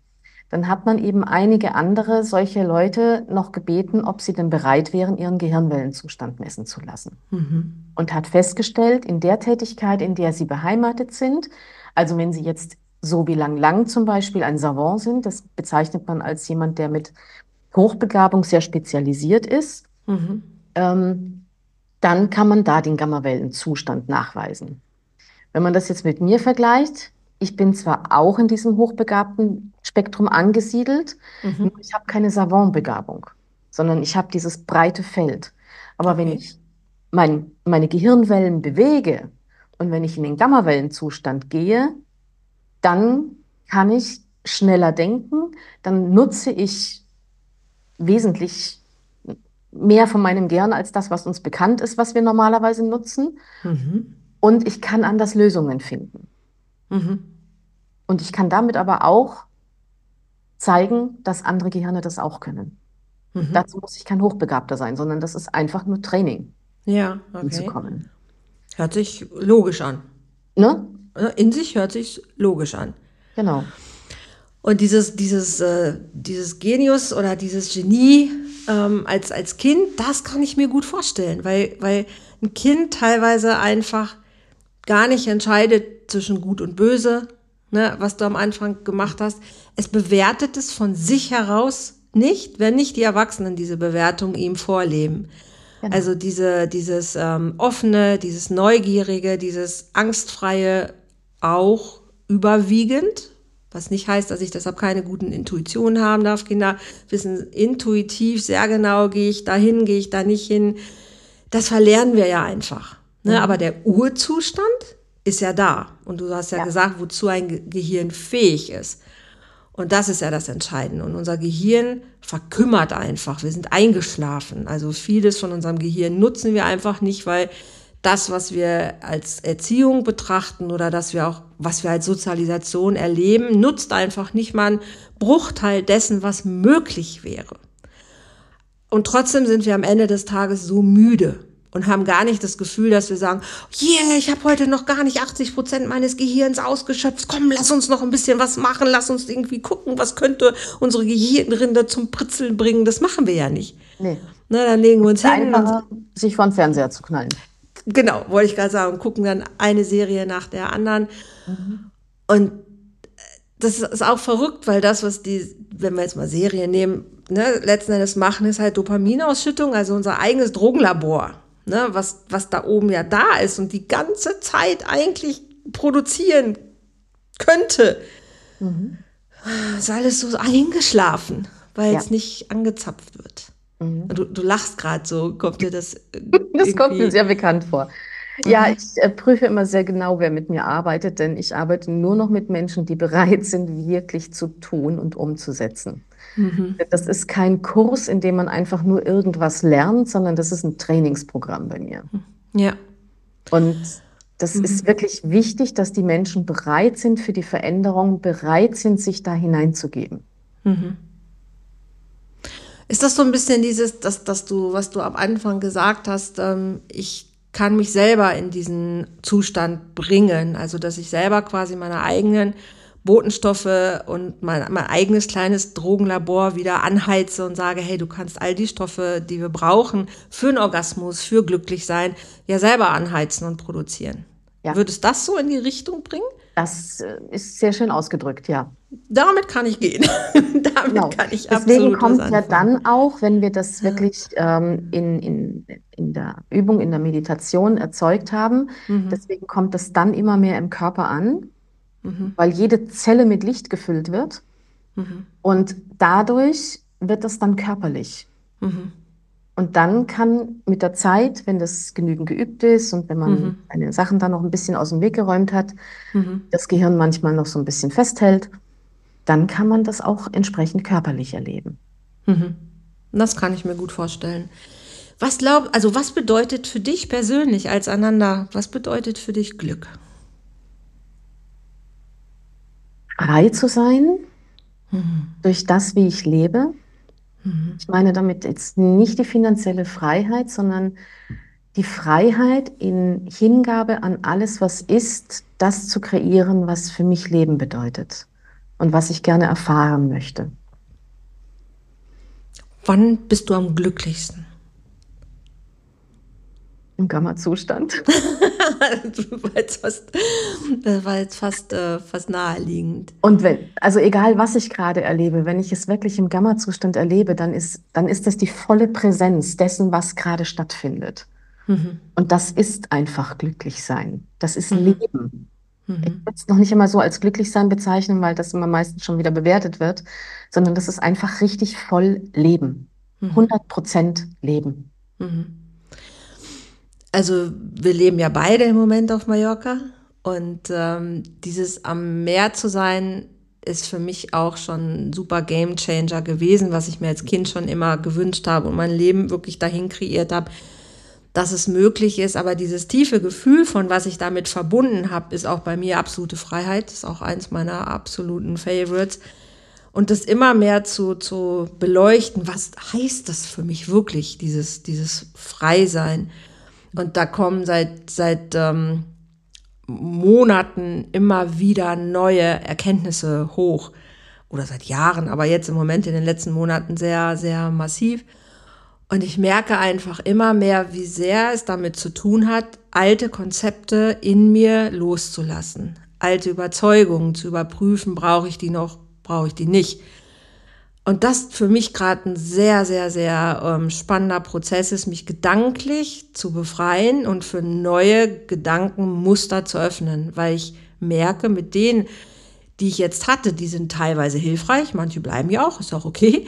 Dann hat man eben einige andere solche Leute noch gebeten, ob sie denn bereit wären, ihren Gehirnwellenzustand messen zu lassen. Mhm. Und hat festgestellt, in der Tätigkeit, in der sie beheimatet sind, also wenn sie jetzt so wie Lang Lang zum Beispiel ein Savant sind, das bezeichnet man als jemand, der mit Hochbegabung sehr spezialisiert ist, mhm. ähm, dann kann man da den Gammawellenzustand nachweisen. Wenn man das jetzt mit mir vergleicht, ich bin zwar auch in diesem hochbegabten Spektrum angesiedelt, mhm. nur ich habe keine Savantbegabung, sondern ich habe dieses breite Feld. Aber okay. wenn ich mein, meine Gehirnwellen bewege und wenn ich in den Gammawellenzustand gehe, dann kann ich schneller denken, dann nutze ich wesentlich mehr von meinem Gehirn als das, was uns bekannt ist, was wir normalerweise nutzen. Mhm. Und ich kann anders Lösungen finden. Mhm. Und ich kann damit aber auch zeigen, dass andere Gehirne das auch können. Mhm. Dazu muss ich kein Hochbegabter sein, sondern das ist einfach nur Training.
Ja, okay. Hinzukommen. Hört sich logisch an. Ne? In sich hört sich logisch an.
Genau.
Und dieses, dieses, äh, dieses Genius oder dieses Genie ähm, als, als Kind, das kann ich mir gut vorstellen, weil, weil ein Kind teilweise einfach gar nicht entscheidet zwischen gut und böse, ne, was du am Anfang gemacht hast, es bewertet es von sich heraus nicht, wenn nicht die Erwachsenen diese Bewertung ihm vorleben. Genau. Also diese, dieses ähm, offene, dieses neugierige, dieses angstfreie auch überwiegend, was nicht heißt, dass ich deshalb keine guten Intuitionen haben darf. Kinder wissen intuitiv sehr genau, gehe ich dahin, gehe ich da nicht hin. Das verlernen wir ja einfach. Ne? Mhm. Aber der Urzustand, ist ja da. Und du hast ja, ja. gesagt, wozu ein Gehirn fähig ist. Und das ist ja das Entscheidende. Und unser Gehirn verkümmert einfach. Wir sind eingeschlafen. Also vieles von unserem Gehirn nutzen wir einfach nicht, weil das, was wir als Erziehung betrachten oder dass wir auch, was wir als Sozialisation erleben, nutzt einfach nicht mal einen Bruchteil dessen, was möglich wäre. Und trotzdem sind wir am Ende des Tages so müde und haben gar nicht das Gefühl, dass wir sagen, yeah, ich habe heute noch gar nicht 80 Prozent meines Gehirns ausgeschöpft. Komm, lass uns noch ein bisschen was machen, lass uns irgendwie gucken, was könnte unsere Gehirnrinde zum Pritzeln bringen. Das machen wir ja nicht. Nee. Na, dann legen wir uns hin.
Und, sich vor den Fernseher zu knallen.
Genau, wollte ich gerade sagen, gucken dann eine Serie nach der anderen. Mhm. Und das ist auch verrückt, weil das, was die, wenn wir jetzt mal Serien nehmen, ne, letzten Endes machen, ist halt Dopaminausschüttung, also unser eigenes Drogenlabor ne, was, was da oben ja da ist und die ganze Zeit eigentlich produzieren könnte, mhm. ist alles so eingeschlafen, weil ja. es nicht angezapft wird. Mhm. Du, du lachst gerade so, kommt dir das.
das kommt mir sehr bekannt vor. Ja, mhm. ich äh, prüfe immer sehr genau, wer mit mir arbeitet, denn ich arbeite nur noch mit Menschen, die bereit sind, wirklich zu tun und umzusetzen. Mhm. Das ist kein Kurs, in dem man einfach nur irgendwas lernt, sondern das ist ein Trainingsprogramm bei mir.
Ja.
Und das mhm. ist wirklich wichtig, dass die Menschen bereit sind für die Veränderung, bereit sind, sich da hineinzugeben. Mhm.
Ist das so ein bisschen dieses, dass, dass du, was du am Anfang gesagt hast, ähm, ich kann mich selber in diesen Zustand bringen, also dass ich selber quasi meine eigenen Botenstoffe und mein, mein eigenes kleines Drogenlabor wieder anheize und sage, hey, du kannst all die Stoffe, die wir brauchen für einen Orgasmus, für glücklich sein, ja selber anheizen und produzieren. Ja. Würde es das so in die Richtung bringen?
Das äh, ist sehr schön ausgedrückt, ja.
Damit kann ich gehen. Damit
genau. kann ich Deswegen kommt ja dann auch, wenn wir das wirklich ähm, in, in, in der Übung, in der Meditation erzeugt haben, mhm. deswegen kommt das dann immer mehr im Körper an mhm. weil jede Zelle mit Licht gefüllt wird. Mhm. Und dadurch wird das dann körperlich. Mhm. Und dann kann mit der Zeit, wenn das genügend geübt ist und wenn man mhm. seine Sachen dann noch ein bisschen aus dem Weg geräumt hat, mhm. das Gehirn manchmal noch so ein bisschen festhält, dann kann man das auch entsprechend körperlich erleben.
Mhm. Das kann ich mir gut vorstellen. Was glaub, also was bedeutet für dich persönlich als Ananda, was bedeutet für dich Glück?
Frei zu sein mhm. durch das, wie ich lebe. Mhm. Ich meine damit jetzt nicht die finanzielle Freiheit, sondern die Freiheit in Hingabe an alles, was ist, das zu kreieren, was für mich Leben bedeutet und was ich gerne erfahren möchte.
Wann bist du am glücklichsten?
Im Gamma-Zustand.
das war jetzt fast, das war jetzt fast, äh, fast naheliegend.
Und wenn, also egal was ich gerade erlebe, wenn ich es wirklich im Gamma-Zustand erlebe, dann ist, dann ist das die volle Präsenz dessen, was gerade stattfindet. Mhm. Und das ist einfach glücklich sein. Das ist mhm. Leben. Mhm. Ich würde es noch nicht immer so als glücklich sein bezeichnen, weil das immer meistens schon wieder bewertet wird, sondern das ist einfach richtig voll Leben. 100 mhm. Prozent Leben. Mhm
also wir leben ja beide im Moment auf Mallorca und ähm, dieses am Meer zu sein, ist für mich auch schon ein super Game Changer gewesen, was ich mir als Kind schon immer gewünscht habe und mein Leben wirklich dahin kreiert habe, dass es möglich ist. Aber dieses tiefe Gefühl von was ich damit verbunden habe, ist auch bei mir absolute Freiheit. Das ist auch eins meiner absoluten Favorites. Und das immer mehr zu, zu beleuchten, was heißt das für mich wirklich, dieses, dieses Freisein? Und da kommen seit, seit ähm, Monaten immer wieder neue Erkenntnisse hoch. Oder seit Jahren, aber jetzt im Moment in den letzten Monaten sehr, sehr massiv. Und ich merke einfach immer mehr, wie sehr es damit zu tun hat, alte Konzepte in mir loszulassen. Alte Überzeugungen zu überprüfen, brauche ich die noch, brauche ich die nicht. Und das für mich gerade ein sehr, sehr, sehr ähm, spannender Prozess ist, mich gedanklich zu befreien und für neue Gedankenmuster zu öffnen, weil ich merke, mit denen, die ich jetzt hatte, die sind teilweise hilfreich, manche bleiben ja auch, ist auch okay,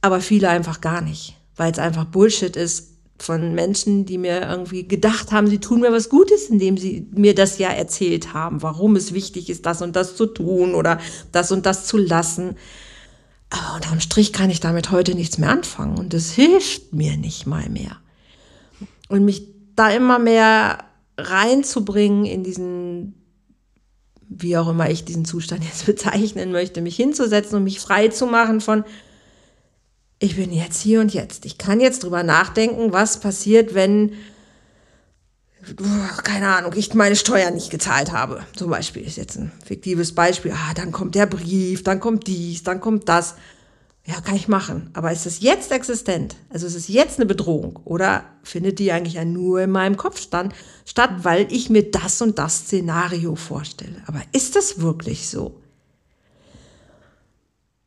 aber viele einfach gar nicht, weil es einfach Bullshit ist, von Menschen, die mir irgendwie gedacht haben, sie tun mir was Gutes, indem sie mir das ja erzählt haben, warum es wichtig ist, das und das zu tun oder das und das zu lassen. Aber unterm Strich kann ich damit heute nichts mehr anfangen und es hilft mir nicht mal mehr. Und mich da immer mehr reinzubringen in diesen, wie auch immer ich diesen Zustand jetzt bezeichnen möchte, mich hinzusetzen und mich frei zu machen von, ich bin jetzt hier und jetzt. Ich kann jetzt drüber nachdenken, was passiert, wenn, keine Ahnung, ich meine Steuern nicht gezahlt habe. Zum Beispiel ist jetzt ein fiktives Beispiel. Ah, dann kommt der Brief, dann kommt dies, dann kommt das. Ja, kann ich machen. Aber ist es jetzt existent? Also ist es jetzt eine Bedrohung? Oder findet die eigentlich nur in meinem Kopf stand, statt, weil ich mir das und das Szenario vorstelle? Aber ist das wirklich so?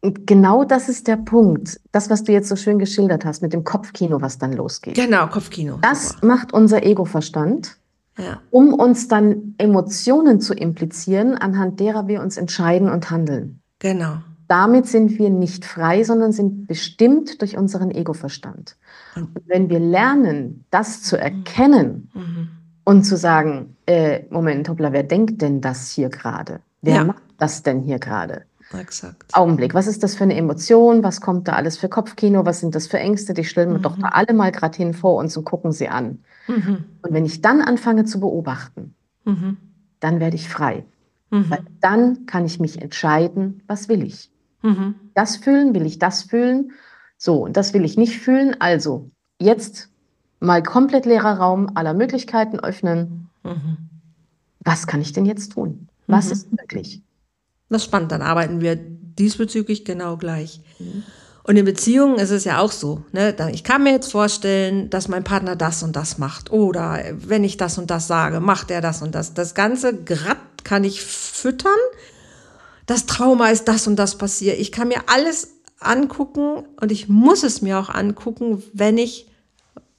Genau das ist der Punkt. Das, was du jetzt so schön geschildert hast mit dem Kopfkino, was dann losgeht.
Genau, Kopfkino.
Das super. macht unser Ego-Verstand, ja. um uns dann Emotionen zu implizieren, anhand derer wir uns entscheiden und handeln.
Genau.
Damit sind wir nicht frei, sondern sind bestimmt durch unseren Ego-Verstand. Und wenn wir lernen, das zu erkennen mhm. und zu sagen, äh, Moment, hoppla, wer denkt denn das hier gerade? Wer ja. macht das denn hier gerade? Exakt. Augenblick, was ist das für eine Emotion? Was kommt da alles für Kopfkino? Was sind das für Ängste? Die stellen wir mhm. doch da alle mal gerade hin vor uns und gucken sie an. Mhm. Und wenn ich dann anfange zu beobachten, mhm. dann werde ich frei. Mhm. Weil dann kann ich mich entscheiden, was will ich. Mhm. Das fühlen, will ich das fühlen? So, und das will ich nicht fühlen. Also, jetzt mal komplett leerer Raum, aller Möglichkeiten öffnen. Mhm. Was kann ich denn jetzt tun? Was ist möglich?
Das ist spannend, dann arbeiten wir diesbezüglich genau gleich. Mhm. Und in Beziehungen ist es ja auch so. Ne? Ich kann mir jetzt vorstellen, dass mein Partner das und das macht. Oder wenn ich das und das sage, macht er das und das. Das ganze Grad kann ich füttern. Das Trauma ist das und das passiert. Ich kann mir alles angucken und ich muss es mir auch angucken, wenn ich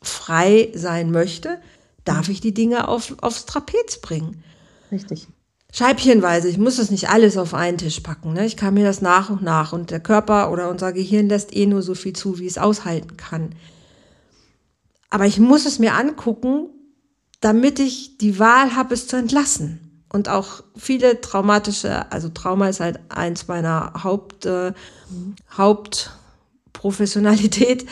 frei sein möchte, darf ich die Dinge auf, aufs Trapez bringen.
Richtig
scheibchenweise. Ich muss das nicht alles auf einen Tisch packen. Ne? Ich kann mir das nach und nach. Und der Körper oder unser Gehirn lässt eh nur so viel zu, wie es aushalten kann. Aber ich muss es mir angucken, damit ich die Wahl habe, es zu entlassen. Und auch viele traumatische, also Trauma ist halt eins meiner Haupt, äh, Hauptprofessionalität.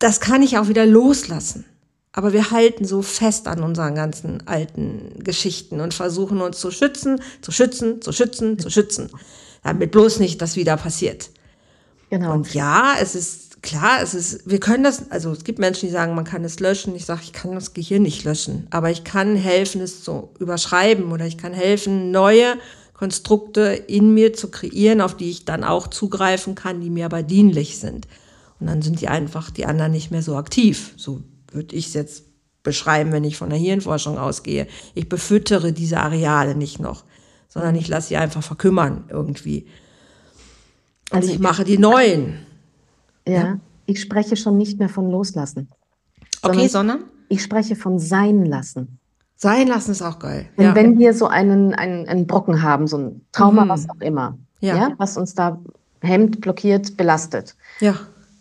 Das kann ich auch wieder loslassen. Aber wir halten so fest an unseren ganzen alten Geschichten und versuchen uns zu schützen, zu schützen, zu schützen, zu schützen. Damit bloß nicht das wieder passiert. Genau. Und ja, es ist klar, es ist, wir können das, also es gibt Menschen, die sagen, man kann es löschen. Ich sage, ich kann das Gehirn nicht löschen, aber ich kann helfen, es zu überschreiben oder ich kann helfen, neue Konstrukte in mir zu kreieren, auf die ich dann auch zugreifen kann, die mir aber dienlich sind. Und dann sind die einfach, die anderen nicht mehr so aktiv, so würde ich es jetzt beschreiben, wenn ich von der Hirnforschung ausgehe. Ich befüttere diese Areale nicht noch, sondern ich lasse sie einfach verkümmern irgendwie. Und also ich mache die neuen.
Ja, ja, ich spreche schon nicht mehr von loslassen.
Okay, sondern?
Ich spreche von sein lassen.
Sein lassen ist auch geil.
Denn ja. wenn wir so einen, einen, einen Brocken haben, so ein Trauma, mhm. was auch immer, ja. ja. was uns da hemmt, blockiert, belastet,
ja.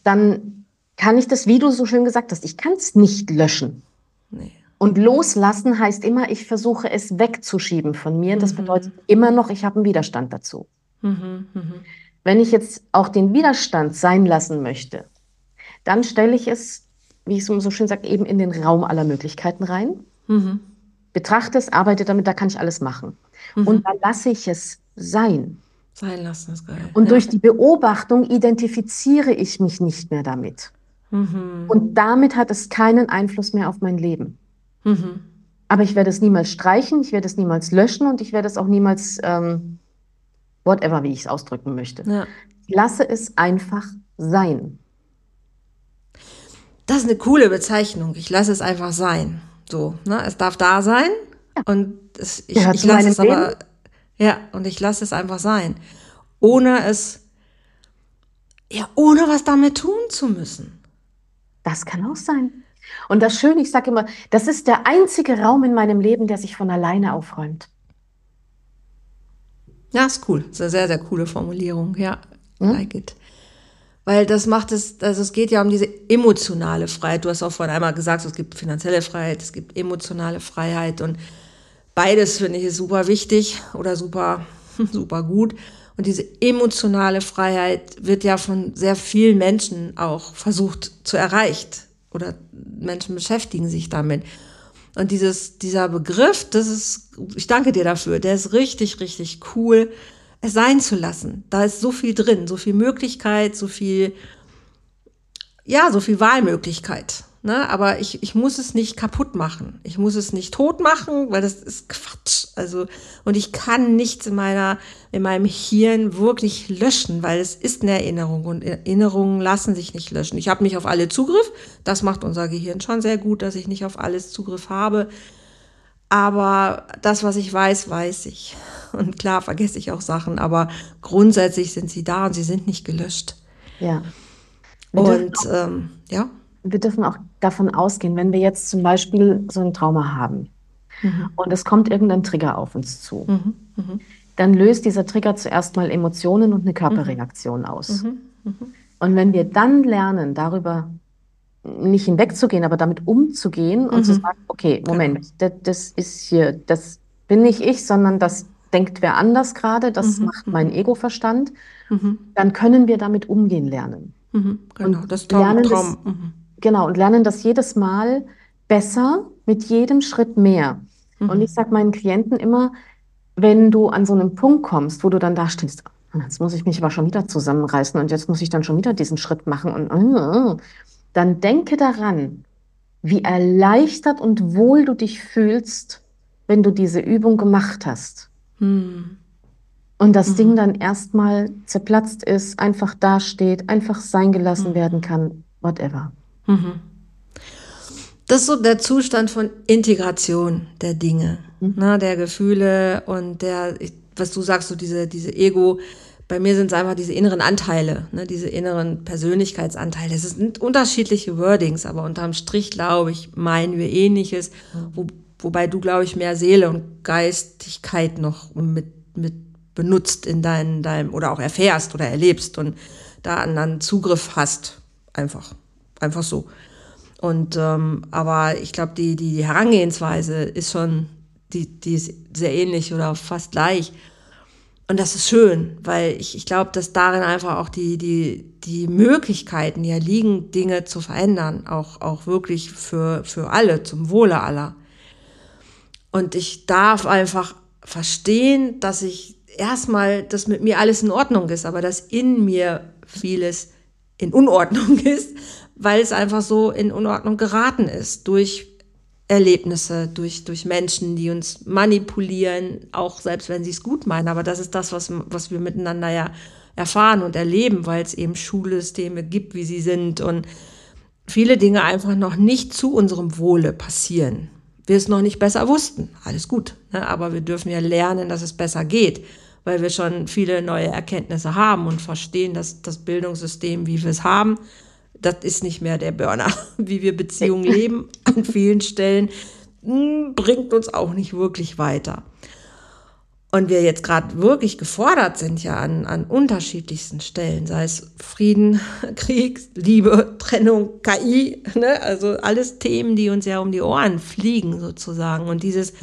dann kann ich das, wie du so schön gesagt hast, ich kann es nicht löschen. Nee. Und loslassen heißt immer, ich versuche es wegzuschieben von mir. Das mhm. bedeutet immer noch, ich habe einen Widerstand dazu. Mhm, mh. Wenn ich jetzt auch den Widerstand sein lassen möchte, dann stelle ich es, wie ich so schön sage, eben in den Raum aller Möglichkeiten rein. Mhm. Betrachte es, arbeite damit, da kann ich alles machen. Mhm. Und dann lasse ich es sein.
Sein lassen ist geil.
Und ja. durch die Beobachtung identifiziere ich mich nicht mehr damit. Mhm. Und damit hat es keinen Einfluss mehr auf mein Leben. Mhm. Aber ich werde es niemals streichen, ich werde es niemals löschen und ich werde es auch niemals, ähm, whatever, wie ich es ausdrücken möchte. Ja. Ich lasse es einfach sein.
Das ist eine coole Bezeichnung. Ich lasse es einfach sein. So, ne? Es darf da sein ja. und es, ich, ich lasse es Leben. aber, ja, und ich lasse es einfach sein, ohne es, ja, ohne was damit tun zu müssen.
Das kann auch sein. Und das Schöne, ich sage immer, das ist der einzige Raum in meinem Leben, der sich von alleine aufräumt.
Ja, ist cool. Das ist eine sehr, sehr coole Formulierung. Ja, hm? like it. Weil das macht es, also es geht ja um diese emotionale Freiheit. Du hast auch vorhin einmal gesagt, es gibt finanzielle Freiheit, es gibt emotionale Freiheit und beides finde ich ist super wichtig oder super, super gut. Und diese emotionale Freiheit wird ja von sehr vielen Menschen auch versucht zu erreicht oder Menschen beschäftigen sich damit. Und dieses, dieser Begriff, das ist, ich danke dir dafür, der ist richtig, richtig cool, es sein zu lassen. Da ist so viel drin, so viel Möglichkeit, so viel, ja, so viel Wahlmöglichkeit. Ne? Aber ich, ich muss es nicht kaputt machen. Ich muss es nicht tot machen, weil das ist Quatsch. Also, und ich kann nichts in meiner, in meinem Hirn wirklich löschen, weil es ist eine Erinnerung und Erinnerungen lassen sich nicht löschen. Ich habe nicht auf alle Zugriff. Das macht unser Gehirn schon sehr gut, dass ich nicht auf alles Zugriff habe. Aber das, was ich weiß, weiß ich. Und klar vergesse ich auch Sachen, aber grundsätzlich sind sie da und sie sind nicht gelöscht.
Ja.
und ähm, ja
wir dürfen auch davon ausgehen, wenn wir jetzt zum Beispiel so ein Trauma haben mhm. und es kommt irgendein Trigger auf uns zu, mhm. Mhm. dann löst dieser Trigger zuerst mal Emotionen und eine Körperreaktion mhm. aus. Mhm. Mhm. Und wenn wir dann lernen, darüber nicht hinwegzugehen, aber damit umzugehen und zu sagen, okay, Moment, das, das, ist hier, das bin nicht ich, sondern das denkt wer anders gerade, das macht mein Ego-Verstand, dann können wir damit umgehen lernen.
Genau, und das Traum. Traum.
Genau, und lernen das jedes Mal besser, mit jedem Schritt mehr. Mhm. Und ich sage meinen Klienten immer, wenn du an so einen Punkt kommst, wo du dann da stehst, jetzt muss ich mich aber schon wieder zusammenreißen und jetzt muss ich dann schon wieder diesen Schritt machen und äh, dann denke daran, wie erleichtert und wohl du dich fühlst, wenn du diese Übung gemacht hast. Mhm. Und das mhm. Ding dann erstmal zerplatzt ist, einfach dasteht, einfach sein gelassen mhm. werden kann, whatever. Mhm.
Das ist so der Zustand von Integration der Dinge, mhm. ne, der Gefühle und der, was du sagst, so diese, diese Ego. Bei mir sind es einfach diese inneren Anteile, ne, diese inneren Persönlichkeitsanteile. Es sind unterschiedliche Wordings, aber unterm Strich, glaube ich, meinen wir ähnliches, wo, wobei du, glaube ich, mehr Seele und Geistigkeit noch mit, mit benutzt in deinem, deinem, oder auch erfährst oder erlebst und da einen Zugriff hast. Einfach. Einfach so. Und ähm, aber ich glaube, die, die Herangehensweise ist schon, die, die ist sehr ähnlich oder fast gleich. Und das ist schön, weil ich, ich glaube, dass darin einfach auch die, die, die Möglichkeiten ja liegen, Dinge zu verändern, auch, auch wirklich für, für alle, zum Wohle aller. Und ich darf einfach verstehen, dass ich erstmal, dass mit mir alles in Ordnung ist, aber dass in mir vieles in Unordnung ist, weil es einfach so in Unordnung geraten ist durch Erlebnisse, durch, durch Menschen, die uns manipulieren, auch selbst wenn sie es gut meinen. Aber das ist das, was, was wir miteinander ja erfahren und erleben, weil es eben Schulsysteme gibt, wie sie sind und viele Dinge einfach noch nicht zu unserem Wohle passieren. Wir es noch nicht besser wussten. Alles gut. Ne? Aber wir dürfen ja lernen, dass es besser geht, weil wir schon viele neue Erkenntnisse haben und verstehen, dass das Bildungssystem, wie wir es haben, das ist nicht mehr der Burner. Wie wir Beziehungen leben an vielen Stellen, hm, bringt uns auch nicht wirklich weiter. Und wir jetzt gerade wirklich gefordert sind ja an, an unterschiedlichsten Stellen, sei es Frieden, Krieg, Liebe, Trennung, KI, ne? also alles Themen, die uns ja um die Ohren fliegen sozusagen. Und dieses,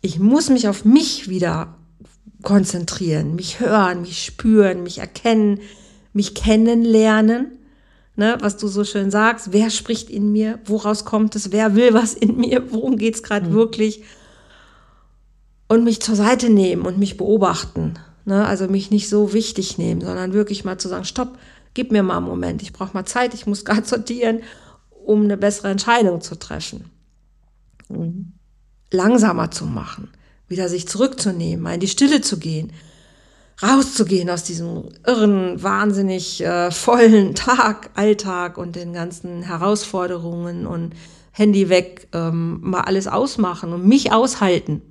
ich muss mich auf mich wieder konzentrieren, mich hören, mich spüren, mich erkennen, mich kennenlernen ne, was du so schön sagst, wer spricht in mir, woraus kommt es, wer will was in mir, worum geht es gerade mhm. wirklich. Und mich zur Seite nehmen und mich beobachten. Ne? Also mich nicht so wichtig nehmen, sondern wirklich mal zu sagen, stopp, gib mir mal einen Moment, ich brauche mal Zeit, ich muss gerade sortieren, um eine bessere Entscheidung zu treffen. Mhm. Langsamer zu machen, wieder sich zurückzunehmen, mal in die Stille zu gehen rauszugehen aus diesem irren, wahnsinnig äh, vollen Tag, Alltag und den ganzen Herausforderungen und Handy weg, ähm, mal alles ausmachen und mich aushalten.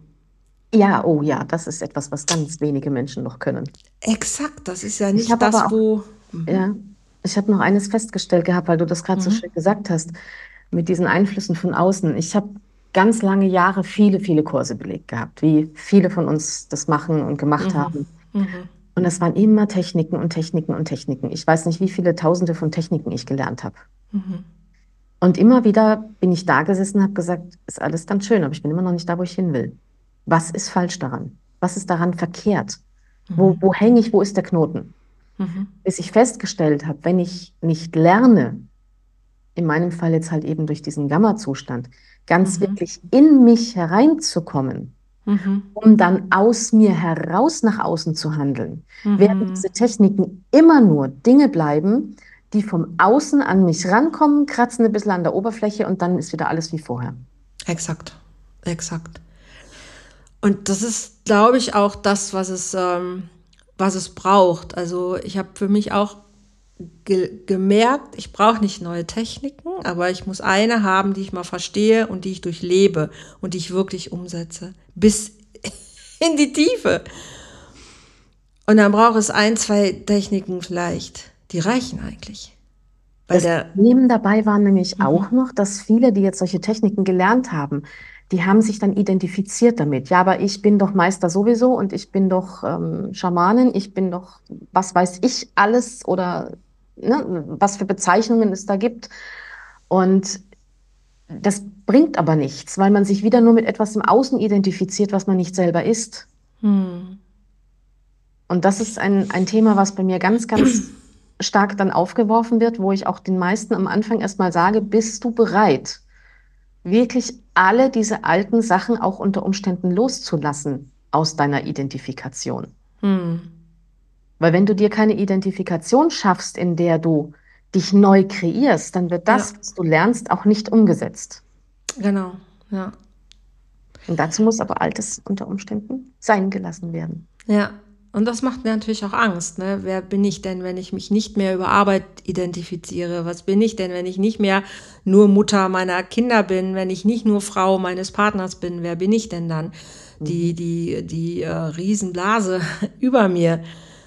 Ja, oh ja, das ist etwas, was ganz wenige Menschen noch können.
Exakt, das ist ja nicht das, auch, wo.
Mhm. Ja, ich habe noch eines festgestellt gehabt, weil du das gerade mhm. so schön gesagt hast, mit diesen Einflüssen von außen. Ich habe ganz lange Jahre viele, viele Kurse belegt gehabt, wie viele von uns das machen und gemacht mhm. haben. Mhm. Und es waren immer Techniken und Techniken und Techniken. Ich weiß nicht, wie viele Tausende von Techniken ich gelernt habe. Mhm. Und immer wieder bin ich da gesessen und habe gesagt, ist alles ganz schön, aber ich bin immer noch nicht da, wo ich hin will. Was ist falsch daran? Was ist daran verkehrt? Mhm. Wo, wo hänge ich? Wo ist der Knoten? Mhm. Bis ich festgestellt habe, wenn ich nicht lerne, in meinem Fall jetzt halt eben durch diesen Gamma-Zustand, ganz mhm. wirklich in mich hereinzukommen, mhm. um dann aus mir heraus nach außen zu handeln, mhm. werden diese Techniken immer nur Dinge bleiben, die vom Außen an mich rankommen, kratzen ein bisschen an der Oberfläche und dann ist wieder alles wie vorher.
Exakt, exakt. Und das ist, glaube ich, auch das, was es, ähm, was es braucht. Also ich habe für mich auch ge gemerkt, ich brauche nicht neue Techniken, aber ich muss eine haben, die ich mal verstehe und die ich durchlebe und die ich wirklich umsetze. Bis in die Tiefe. Und dann braucht es ein, zwei Techniken vielleicht. Die reichen eigentlich.
Weil das Problem dabei war nämlich mhm. auch noch, dass viele, die jetzt solche Techniken gelernt haben, die haben sich dann identifiziert damit. Ja, aber ich bin doch Meister sowieso und ich bin doch ähm, Schamanin, ich bin doch, was weiß ich, alles oder ne, was für Bezeichnungen es da gibt. Und das bringt aber nichts, weil man sich wieder nur mit etwas im Außen identifiziert, was man nicht selber ist. Hm. Und das ist ein, ein Thema, was bei mir ganz, ganz stark dann aufgeworfen wird, wo ich auch den meisten am Anfang erstmal sage, bist du bereit, wirklich alle diese alten Sachen auch unter Umständen loszulassen aus deiner Identifikation? Hm. Weil wenn du dir keine Identifikation schaffst, in der du dich neu kreierst, dann wird das, ja. was du lernst, auch nicht umgesetzt.
Genau, ja.
Und dazu muss aber Altes unter Umständen sein gelassen werden.
Ja, und das macht mir natürlich auch Angst. Ne? Wer bin ich denn, wenn ich mich nicht mehr über Arbeit identifiziere? Was bin ich denn, wenn ich nicht mehr nur Mutter meiner Kinder bin, wenn ich nicht nur Frau meines Partners bin? Wer bin ich denn dann? Die, mhm. die, die äh, Riesenblase über mir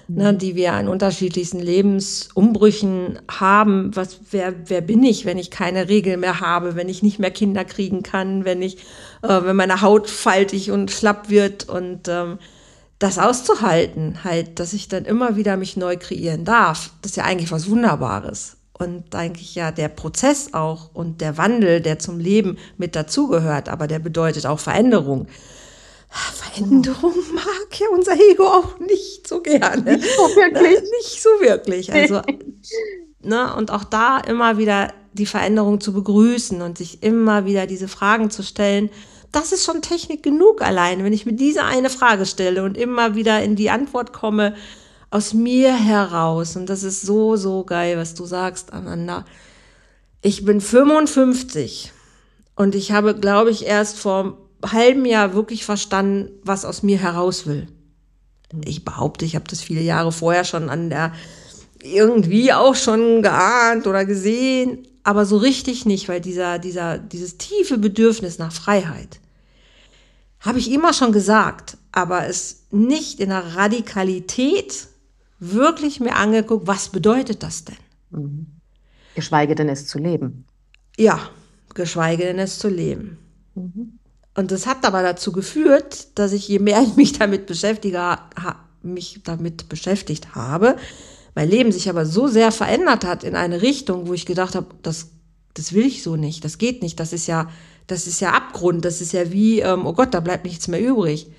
ne, die wir an unterschiedlichsten Lebensumbrüchen haben. Was, wer, wer bin ich, wenn ich keine Regel mehr habe, wenn ich nicht mehr Kinder kriegen kann, wenn ich, äh, wenn meine Haut faltig und schlapp wird und ähm, das auszuhalten, halt, dass ich dann immer wieder mich neu kreieren darf, das ist ja eigentlich was Wunderbares. Und eigentlich ja der Prozess auch und der Wandel, der zum Leben mit dazugehört, aber der bedeutet auch Veränderung. Veränderung mag ja unser Ego auch nicht so gerne. Nicht so wirklich. Nicht so wirklich. Also, ne, und auch da immer wieder die Veränderung zu begrüßen und sich immer wieder diese Fragen zu stellen. Das ist schon Technik genug allein, wenn ich mir diese eine Frage stelle und immer wieder in die Antwort komme aus mir heraus. Und das ist so, so geil, was du sagst, Amanda. Ich bin 55 und ich habe, glaube ich, erst vor halben Jahr wirklich verstanden, was aus mir heraus will. Ich behaupte, ich habe das viele Jahre vorher schon an der irgendwie auch schon geahnt oder gesehen, aber so richtig nicht, weil dieser, dieser, dieses tiefe Bedürfnis nach Freiheit habe ich immer schon gesagt, aber es nicht in der Radikalität wirklich mir angeguckt, was bedeutet das denn? Mhm.
Geschweige denn es zu leben.
Ja, geschweige denn es zu leben. Mhm. Und das hat aber dazu geführt, dass ich, je mehr ich mich damit beschäftige, mich damit beschäftigt habe, mein Leben sich aber so sehr verändert hat in eine Richtung, wo ich gedacht habe, das, das will ich so nicht, das geht nicht, das ist ja, das ist ja Abgrund, das ist ja wie, ähm, oh Gott, da bleibt nichts mehr übrig.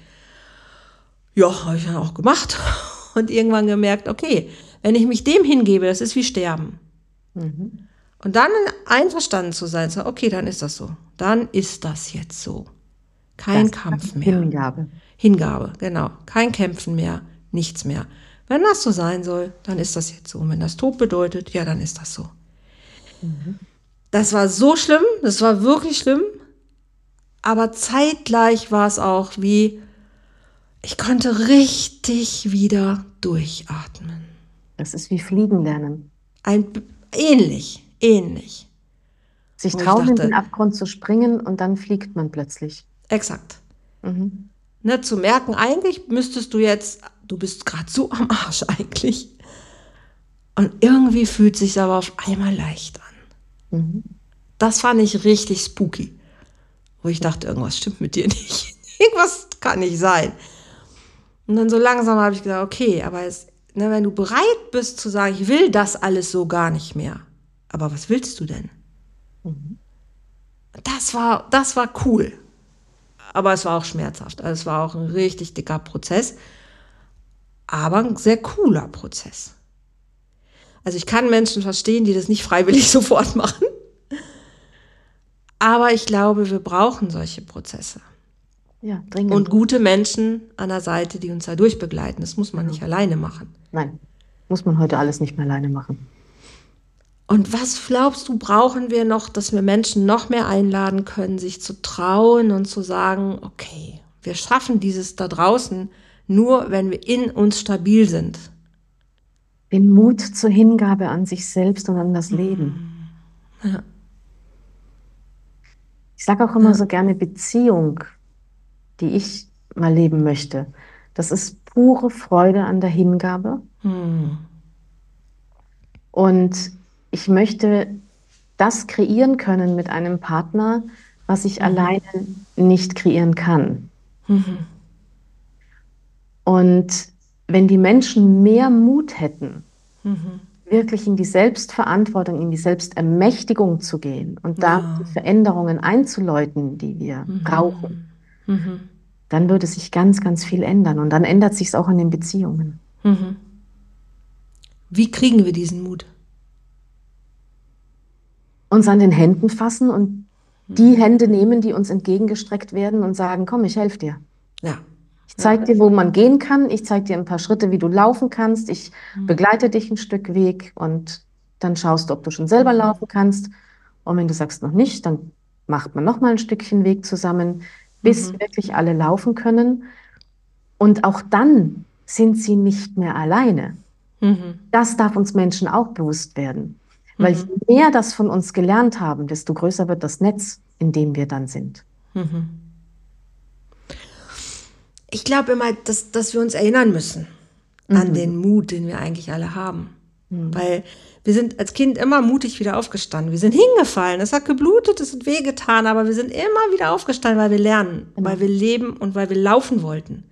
Ja, habe ich dann auch gemacht und irgendwann gemerkt, okay, wenn ich mich dem hingebe, das ist wie Sterben. Mhm. Und dann einverstanden zu sein, so, okay, dann ist das so. Dann ist das jetzt so. Kein das Kampf mehr.
Hingabe.
Hingabe, genau. Kein Kämpfen mehr, nichts mehr. Wenn das so sein soll, dann ist das jetzt so. Und wenn das Tod bedeutet, ja, dann ist das so. Mhm. Das war so schlimm, das war wirklich schlimm. Aber zeitgleich war es auch wie, ich konnte richtig wieder durchatmen.
Das ist wie Fliegen lernen.
Ein, ähnlich, ähnlich.
Sich trauen, in den Abgrund zu springen und dann fliegt man plötzlich.
Exakt. Mhm. Ne, zu merken, eigentlich müsstest du jetzt, du bist gerade so am Arsch eigentlich. Und irgendwie fühlt sich aber auf einmal leicht an. Mhm. Das fand ich richtig spooky. Wo ich dachte, irgendwas stimmt mit dir nicht. irgendwas kann nicht sein. Und dann so langsam habe ich gesagt, okay, aber es, ne, wenn du bereit bist zu sagen, ich will das alles so gar nicht mehr, aber was willst du denn? Mhm. Das war, das war cool. Aber es war auch schmerzhaft. Also es war auch ein richtig dicker Prozess, aber ein sehr cooler Prozess. Also ich kann Menschen verstehen, die das nicht freiwillig sofort machen. Aber ich glaube, wir brauchen solche Prozesse.
Ja, dringend.
Und gute Menschen an der Seite, die uns da durchbegleiten. Das muss man ja. nicht alleine machen.
Nein, muss man heute alles nicht mehr alleine machen.
Und was glaubst du, brauchen wir noch, dass wir Menschen noch mehr einladen können, sich zu trauen und zu sagen, okay, wir schaffen dieses da draußen nur, wenn wir in uns stabil sind.
Den Mut zur Hingabe an sich selbst und an das Leben. Ja. Ich sage auch immer ja. so gerne Beziehung, die ich mal leben möchte. Das ist pure Freude an der Hingabe. Hm. Und ich möchte das kreieren können mit einem Partner, was ich mhm. alleine nicht kreieren kann. Mhm. Und wenn die Menschen mehr Mut hätten, mhm. wirklich in die Selbstverantwortung, in die Selbstermächtigung zu gehen und da die Veränderungen einzuläuten, die wir mhm. brauchen, mhm. dann würde sich ganz, ganz viel ändern. Und dann ändert sich es auch in den Beziehungen. Mhm.
Wie kriegen wir diesen Mut?
Uns an den Händen fassen und die mhm. Hände nehmen, die uns entgegengestreckt werden und sagen, komm, ich helfe dir. Ja. Ich zeige dir, wo man gehen kann. Ich zeige dir ein paar Schritte, wie du laufen kannst. Ich mhm. begleite dich ein Stück Weg und dann schaust du, ob du schon selber mhm. laufen kannst. Und wenn du sagst noch nicht, dann macht man noch mal ein Stückchen Weg zusammen, bis mhm. wirklich alle laufen können. Und auch dann sind sie nicht mehr alleine. Mhm. Das darf uns Menschen auch bewusst werden. Weil mhm. je mehr das von uns gelernt haben, desto größer wird das Netz, in dem wir dann sind. Mhm.
Ich glaube immer, dass, dass wir uns erinnern müssen an mhm. den Mut, den wir eigentlich alle haben. Mhm. Weil wir sind als Kind immer mutig wieder aufgestanden. Wir sind hingefallen, es hat geblutet, es hat wehgetan, aber wir sind immer wieder aufgestanden, weil wir lernen, genau. weil wir leben und weil wir laufen wollten.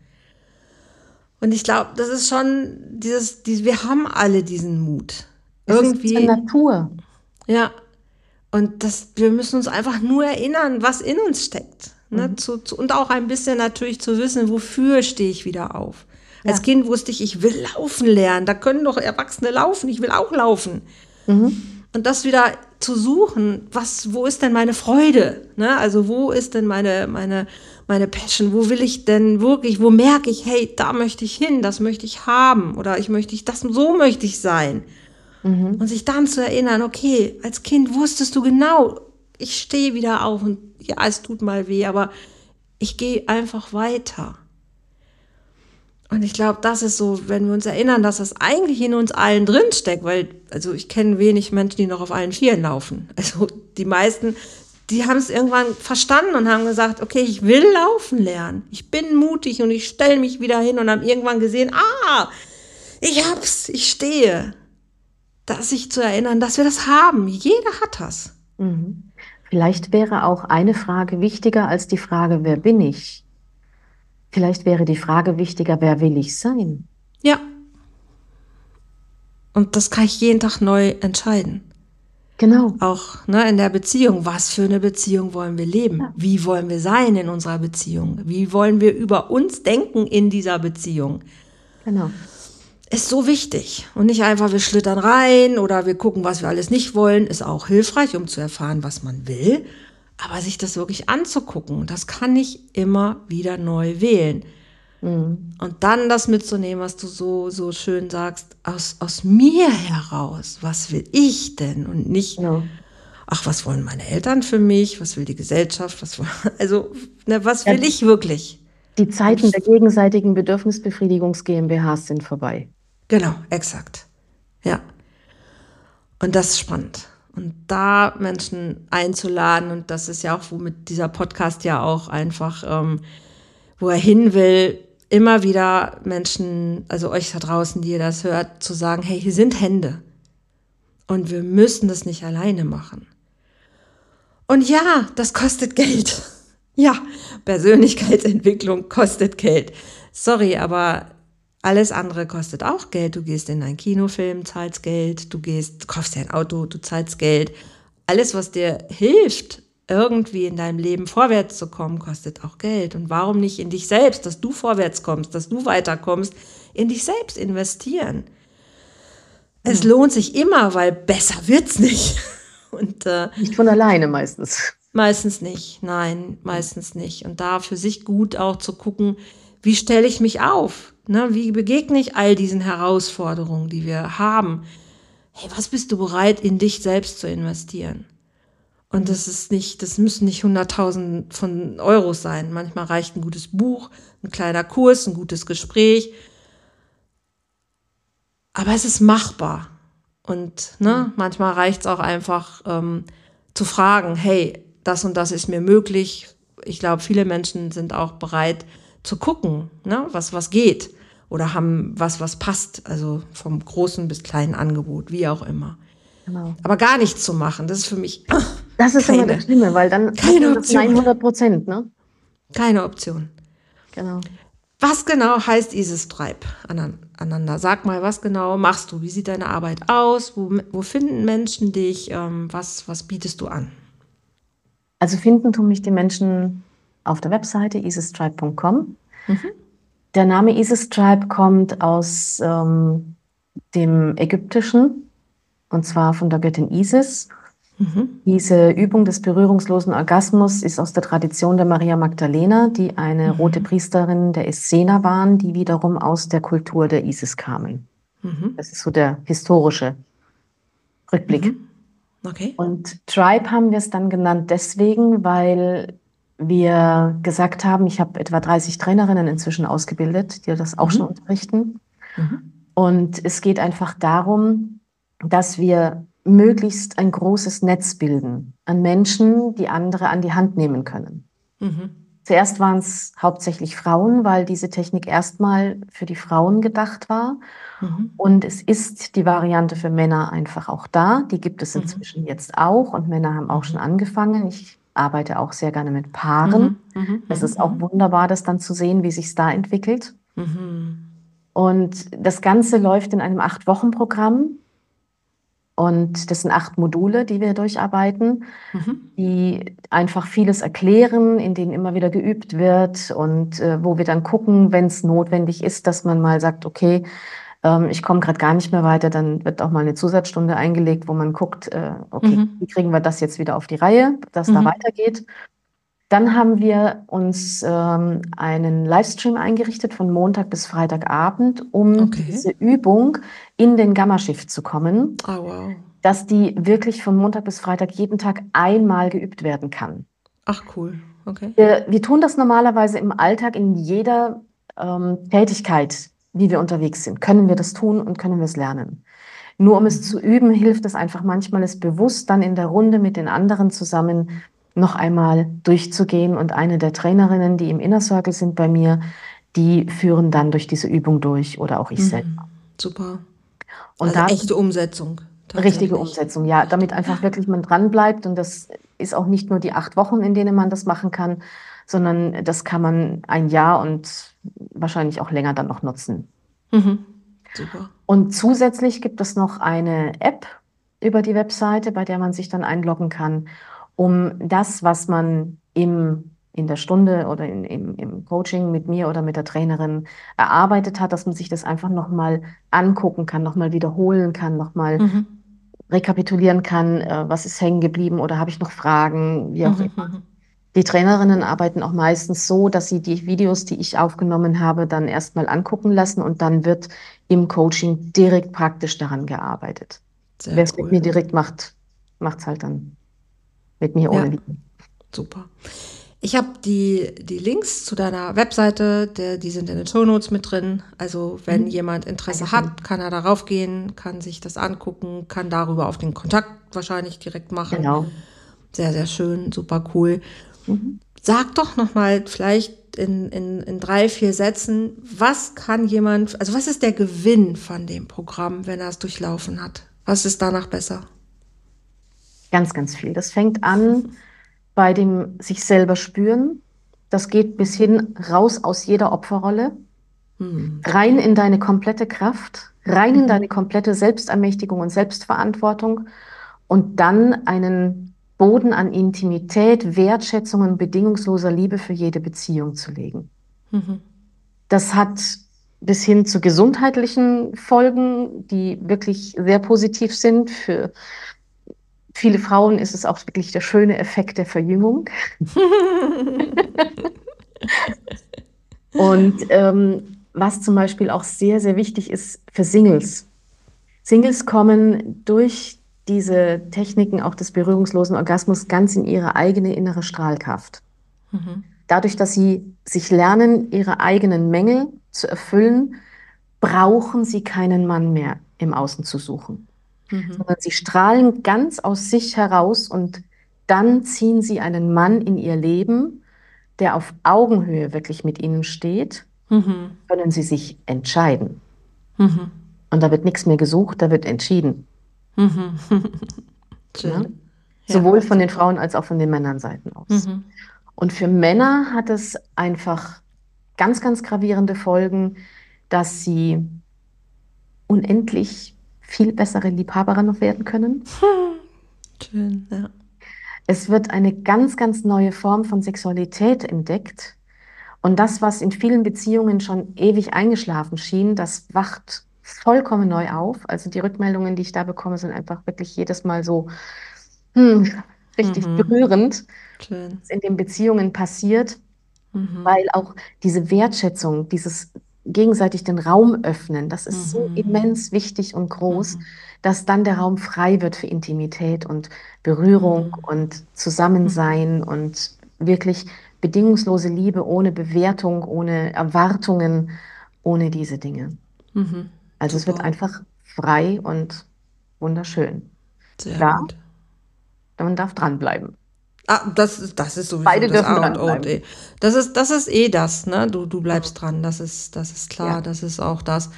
Und ich glaube, das ist schon dieses, dieses, wir haben alle diesen Mut irgendwie.
Es ist Natur.
Ja. Und das, wir müssen uns einfach nur erinnern, was in uns steckt. Ne? Mhm. Zu, zu, und auch ein bisschen natürlich zu wissen, wofür stehe ich wieder auf. Ja. Als Kind wusste ich, ich will laufen lernen. Da können doch Erwachsene laufen. Ich will auch laufen. Mhm. Und das wieder zu suchen, was, wo ist denn meine Freude? Ne? Also wo ist denn meine, meine, meine Passion? Wo will ich denn wirklich, wo merke ich, hey, da möchte ich hin, das möchte ich haben oder ich möchte ich, das, so möchte ich sein. Mhm. Und sich dann zu erinnern, okay, als Kind wusstest du genau, ich stehe wieder auf und ja, es tut mal weh, aber ich gehe einfach weiter. Und ich glaube, das ist so, wenn wir uns erinnern, dass das eigentlich in uns allen drin steckt, weil, also ich kenne wenig Menschen, die noch auf allen Vieren laufen. Also die meisten, die haben es irgendwann verstanden und haben gesagt, okay, ich will laufen lernen. Ich bin mutig und ich stelle mich wieder hin und haben irgendwann gesehen, ah, ich hab's, ich stehe das sich zu erinnern, dass wir das haben. Jeder hat das.
Mhm. Vielleicht wäre auch eine Frage wichtiger als die Frage, wer bin ich? Vielleicht wäre die Frage wichtiger, wer will ich sein?
Ja. Und das kann ich jeden Tag neu entscheiden.
Genau.
Auch ne, in der Beziehung. Was für eine Beziehung wollen wir leben? Ja. Wie wollen wir sein in unserer Beziehung? Wie wollen wir über uns denken in dieser Beziehung?
Genau
ist so wichtig. Und nicht einfach, wir schlittern rein oder wir gucken, was wir alles nicht wollen, ist auch hilfreich, um zu erfahren, was man will. Aber sich das wirklich anzugucken, das kann ich immer wieder neu wählen. Mhm. Und dann das mitzunehmen, was du so, so schön sagst, aus, aus mir heraus. Was will ich denn? Und nicht, ja. ach, was wollen meine Eltern für mich? Was will die Gesellschaft? Was wollen, also, ne, was will ja, ich wirklich?
Die Zeiten der gegenseitigen Bedürfnisbefriedigungs GmbHs sind vorbei.
Genau, exakt. Ja. Und das ist spannend. Und da Menschen einzuladen, und das ist ja auch, womit dieser Podcast ja auch einfach, ähm, wo er hin will, immer wieder Menschen, also euch da draußen, die ihr das hört, zu sagen, hey, hier sind Hände. Und wir müssen das nicht alleine machen. Und ja, das kostet Geld. Ja, Persönlichkeitsentwicklung kostet Geld. sorry, aber alles andere kostet auch Geld. Du gehst in einen Kinofilm, zahlst Geld, du gehst, kaufst dir ein Auto, du zahlst Geld. Alles, was dir hilft, irgendwie in deinem Leben vorwärts zu kommen, kostet auch Geld. Und warum nicht in dich selbst, dass du vorwärts kommst, dass du weiterkommst, in dich selbst investieren? Es mhm. lohnt sich immer, weil besser wird's nicht.
Und, äh, nicht von alleine meistens.
Meistens nicht, nein, meistens nicht. Und da für sich gut auch zu gucken, wie stelle ich mich auf? Ne? Wie begegne ich all diesen Herausforderungen, die wir haben? Hey, was bist du bereit, in dich selbst zu investieren? Und das ist nicht, das müssen nicht 100.000 von Euros sein. Manchmal reicht ein gutes Buch, ein kleiner Kurs, ein gutes Gespräch. Aber es ist machbar. Und ne, manchmal reicht es auch einfach ähm, zu fragen, hey, das und das ist mir möglich. Ich glaube, viele Menschen sind auch bereit zu gucken, ne, was, was geht. Oder haben was, was passt. Also vom großen bis kleinen Angebot, wie auch immer. Genau. Aber gar nichts zu machen, das ist für mich.
Das ist keine, immer das Schlimme, weil dann
keine Option.
100 Prozent, ne?
Keine Option.
Genau.
Was genau heißt dieses Treib aneinander? Sag mal, was genau machst du? Wie sieht deine Arbeit aus? Wo, wo finden Menschen dich? Ähm, was, was bietest du an?
Also finden tun mich die Menschen auf der Webseite isistribe.com. Mhm. Der Name Isis Tribe kommt aus ähm, dem Ägyptischen und zwar von der Göttin Isis. Mhm. Diese Übung des berührungslosen Orgasmus ist aus der Tradition der Maria Magdalena, die eine mhm. rote Priesterin der Essener waren, die wiederum aus der Kultur der Isis kamen. Mhm. Das ist so der historische Rückblick. Mhm.
Okay.
Und Tribe haben wir es dann genannt deswegen, weil wir gesagt haben, ich habe etwa 30 Trainerinnen inzwischen ausgebildet, die das auch mhm. schon unterrichten. Mhm. Und es geht einfach darum, dass wir möglichst ein großes Netz bilden an Menschen, die andere an die Hand nehmen können. Mhm. Zuerst waren es hauptsächlich Frauen, weil diese Technik erstmal für die Frauen gedacht war. Mhm. Und es ist die Variante für Männer einfach auch da. Die gibt es mhm. inzwischen mhm. jetzt auch und Männer haben auch schon angefangen. Ich arbeite auch sehr gerne mit Paaren. Mhm. mhm. Es ist auch wunderbar, das dann zu sehen, wie sich da entwickelt. Und das Ganze läuft in einem Acht-Wochen-Programm. Und das sind acht Module, die wir durcharbeiten, mhm. die einfach vieles erklären, in denen immer wieder geübt wird und äh, wo wir dann gucken, wenn es notwendig ist, dass man mal sagt, okay, ähm, ich komme gerade gar nicht mehr weiter, dann wird auch mal eine Zusatzstunde eingelegt, wo man guckt, äh, okay, mhm. wie kriegen wir das jetzt wieder auf die Reihe, dass mhm. da weitergeht. Dann haben wir uns ähm, einen Livestream eingerichtet von Montag bis Freitagabend, um okay. diese Übung in den Gamma-Shift zu kommen.
Oh, wow.
Dass die wirklich von Montag bis Freitag jeden Tag einmal geübt werden kann.
Ach cool, okay.
Wir, wir tun das normalerweise im Alltag in jeder ähm, Tätigkeit, wie wir unterwegs sind. Können wir das tun und können wir es lernen. Nur um es zu üben, hilft es einfach manchmal, es bewusst dann in der Runde mit den anderen zusammen noch einmal durchzugehen. Und eine der Trainerinnen, die im Inner Circle sind bei mir, die führen dann durch diese Übung durch oder auch ich mhm. selber.
Super. Und also da, echte Umsetzung.
Richtige Umsetzung, ja, damit einfach wirklich man dran bleibt. Und das ist auch nicht nur die acht Wochen, in denen man das machen kann, sondern das kann man ein Jahr und wahrscheinlich auch länger dann noch nutzen. Mhm. Super. Und zusätzlich gibt es noch eine App über die Webseite, bei der man sich dann einloggen kann um das, was man im, in der Stunde oder in, im, im Coaching mit mir oder mit der Trainerin erarbeitet hat, dass man sich das einfach nochmal angucken kann, nochmal wiederholen kann, nochmal mhm. rekapitulieren kann, äh, was ist hängen geblieben oder habe ich noch Fragen, wie auch mhm. immer. Die Trainerinnen arbeiten auch meistens so, dass sie die Videos, die ich aufgenommen habe, dann erstmal angucken lassen und dann wird im Coaching direkt praktisch daran gearbeitet. Wer es cool. mit mir direkt macht, macht es halt dann mit mir ohne ja.
Super. Ich habe die, die Links zu deiner Webseite, der, die sind in den Show Notes mit drin. Also wenn mhm. jemand Interesse hat, kann er darauf gehen, kann sich das angucken, kann darüber auf den Kontakt wahrscheinlich direkt machen.
Genau.
Sehr, sehr schön, super cool. Mhm. Sag doch noch mal vielleicht in, in, in drei, vier Sätzen, was kann jemand, also was ist der Gewinn von dem Programm, wenn er es durchlaufen hat? Was ist danach besser?
Ganz, ganz viel. Das fängt an bei dem sich selber spüren. Das geht bis hin raus aus jeder Opferrolle. Mhm. Rein in deine komplette Kraft, rein in deine komplette Selbstermächtigung und Selbstverantwortung und dann einen Boden an Intimität, Wertschätzung und bedingungsloser Liebe für jede Beziehung zu legen. Mhm. Das hat bis hin zu gesundheitlichen Folgen, die wirklich sehr positiv sind. Für viele Frauen ist es auch wirklich der schöne Effekt der Verjüngung. Und ähm, was zum Beispiel auch sehr, sehr wichtig ist für Singles. Singles kommen durch diese Techniken auch des berührungslosen Orgasmus ganz in ihre eigene innere Strahlkraft. Mhm. Dadurch, dass sie sich lernen, ihre eigenen Mängel zu erfüllen, brauchen sie keinen Mann mehr im Außen zu suchen. Mhm. Sondern sie strahlen ganz aus sich heraus und dann ziehen sie einen Mann in ihr Leben, der auf Augenhöhe wirklich mit ihnen steht, mhm. können sie sich entscheiden. Mhm. Und da wird nichts mehr gesucht, da wird entschieden. Mhm. ja? Sowohl von den Frauen als auch von den Männernseiten aus. Mhm. Und für Männer hat es einfach ganz, ganz gravierende Folgen, dass sie unendlich viel bessere Liebhaber noch werden können. Schön, ja. Es wird eine ganz, ganz neue Form von Sexualität entdeckt. Und das, was in vielen Beziehungen schon ewig eingeschlafen schien, das wacht vollkommen neu auf. Also die Rückmeldungen, die ich da bekomme, sind einfach wirklich jedes Mal so hm, richtig mhm. berührend, Schön. was in den Beziehungen passiert, mhm. weil auch diese Wertschätzung, dieses gegenseitig den Raum öffnen, das ist mhm. so immens wichtig und groß, mhm. dass dann der Raum frei wird für Intimität und Berührung mhm. und Zusammensein mhm. und wirklich bedingungslose Liebe ohne Bewertung, ohne Erwartungen, ohne diese Dinge. Mhm. Also Super. es wird einfach frei und wunderschön. Sehr Klar, gut. Man darf dranbleiben.
Ah, das, das ist sowieso Beide das A und O. Das ist, das ist eh das, ne? Du, du bleibst dran, das ist, das ist klar, ja. das ist auch das.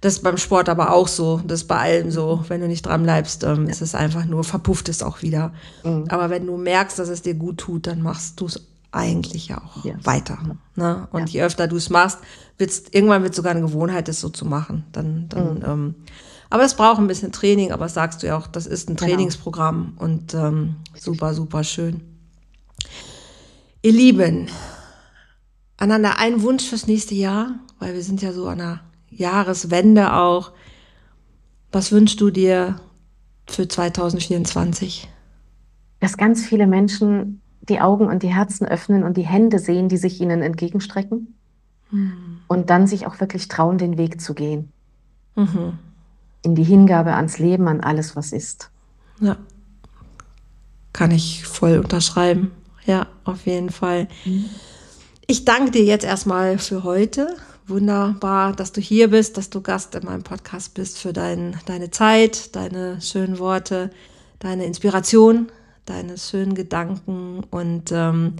Das ist beim Sport aber auch so, das ist bei allem so. Wenn du nicht dran bleibst, ähm, ja. ist es einfach nur, verpufft es auch wieder. Mhm. Aber wenn du merkst, dass es dir gut tut, dann machst du es eigentlich ja auch yes. weiter. Ne? Und ja. je öfter du es machst, wird's, irgendwann wird es sogar eine Gewohnheit, das so zu machen. Dann, dann, mhm. ähm, aber es braucht ein bisschen Training, aber sagst du ja auch, das ist ein genau. Trainingsprogramm und ähm, super, super schön. Ihr Lieben, aneinander ein Wunsch fürs nächste Jahr, weil wir sind ja so an einer Jahreswende auch. Was wünschst du dir für 2024?
Dass ganz viele Menschen die Augen und die Herzen öffnen und die Hände sehen, die sich ihnen entgegenstrecken. Mhm. Und dann sich auch wirklich trauen, den Weg zu gehen. Mhm. In die Hingabe ans Leben, an alles, was ist.
Ja. Kann ich voll unterschreiben. Ja, auf jeden Fall. Mhm. Ich danke dir jetzt erstmal für heute. Wunderbar, dass du hier bist, dass du Gast in meinem Podcast bist, für dein, deine Zeit, deine schönen Worte, deine Inspiration, deine schönen Gedanken und ähm,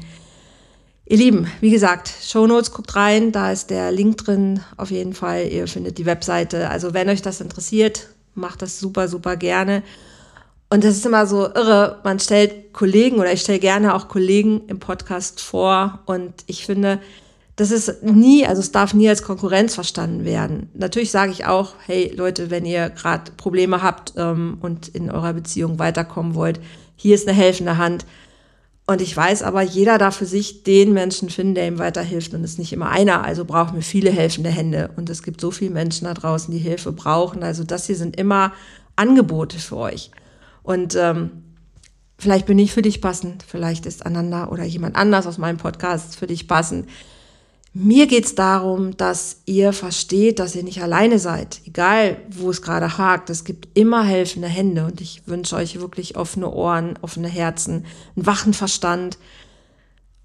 ihr Lieben, wie gesagt, Show Notes guckt rein, da ist der Link drin, auf jeden Fall. Ihr findet die Webseite. Also wenn euch das interessiert, macht das super, super gerne. Und das ist immer so irre. Man stellt Kollegen oder ich stelle gerne auch Kollegen im Podcast vor und ich finde, das ist nie, also es darf nie als Konkurrenz verstanden werden. Natürlich sage ich auch, hey Leute, wenn ihr gerade Probleme habt ähm, und in eurer Beziehung weiterkommen wollt, hier ist eine helfende Hand. Und ich weiß aber, jeder darf für sich den Menschen finden, der ihm weiterhilft. Und es ist nicht immer einer. Also brauchen wir viele helfende Hände. Und es gibt so viele Menschen da draußen, die Hilfe brauchen. Also das hier sind immer Angebote für euch. Und ähm, vielleicht bin ich für dich passend. Vielleicht ist Ananda oder jemand anders aus meinem Podcast für dich passend. Mir geht's darum, dass ihr versteht, dass ihr nicht alleine seid, egal wo es gerade hakt. Es gibt immer helfende Hände und ich wünsche euch wirklich offene Ohren, offene Herzen, einen wachen Verstand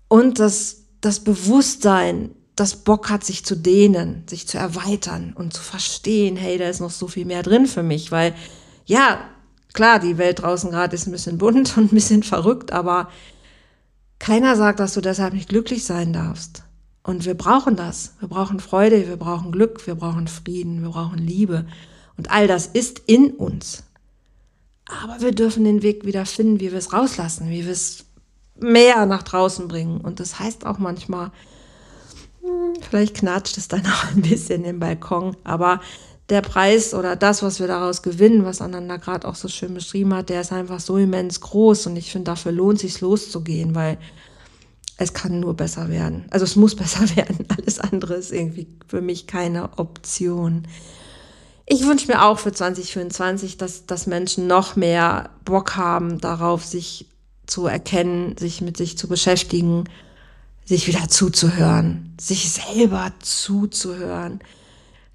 und das, das Bewusstsein, das Bock hat, sich zu dehnen, sich zu erweitern und zu verstehen, hey, da ist noch so viel mehr drin für mich, weil ja, klar, die Welt draußen gerade ist ein bisschen bunt und ein bisschen verrückt, aber keiner sagt, dass du deshalb nicht glücklich sein darfst. Und wir brauchen das. Wir brauchen Freude, wir brauchen Glück, wir brauchen Frieden, wir brauchen Liebe. Und all das ist in uns. Aber wir dürfen den Weg wieder finden, wie wir es rauslassen, wie wir es mehr nach draußen bringen. Und das heißt auch manchmal, hm, vielleicht knatscht es dann auch ein bisschen im Balkon, aber der Preis oder das, was wir daraus gewinnen, was Ananda gerade auch so schön beschrieben hat, der ist einfach so immens groß und ich finde, dafür lohnt sich loszugehen, weil es kann nur besser werden. Also es muss besser werden. Alles andere ist irgendwie für mich keine Option. Ich wünsche mir auch für 2024, dass, dass Menschen noch mehr Bock haben darauf, sich zu erkennen, sich mit sich zu beschäftigen, sich wieder zuzuhören, sich selber zuzuhören,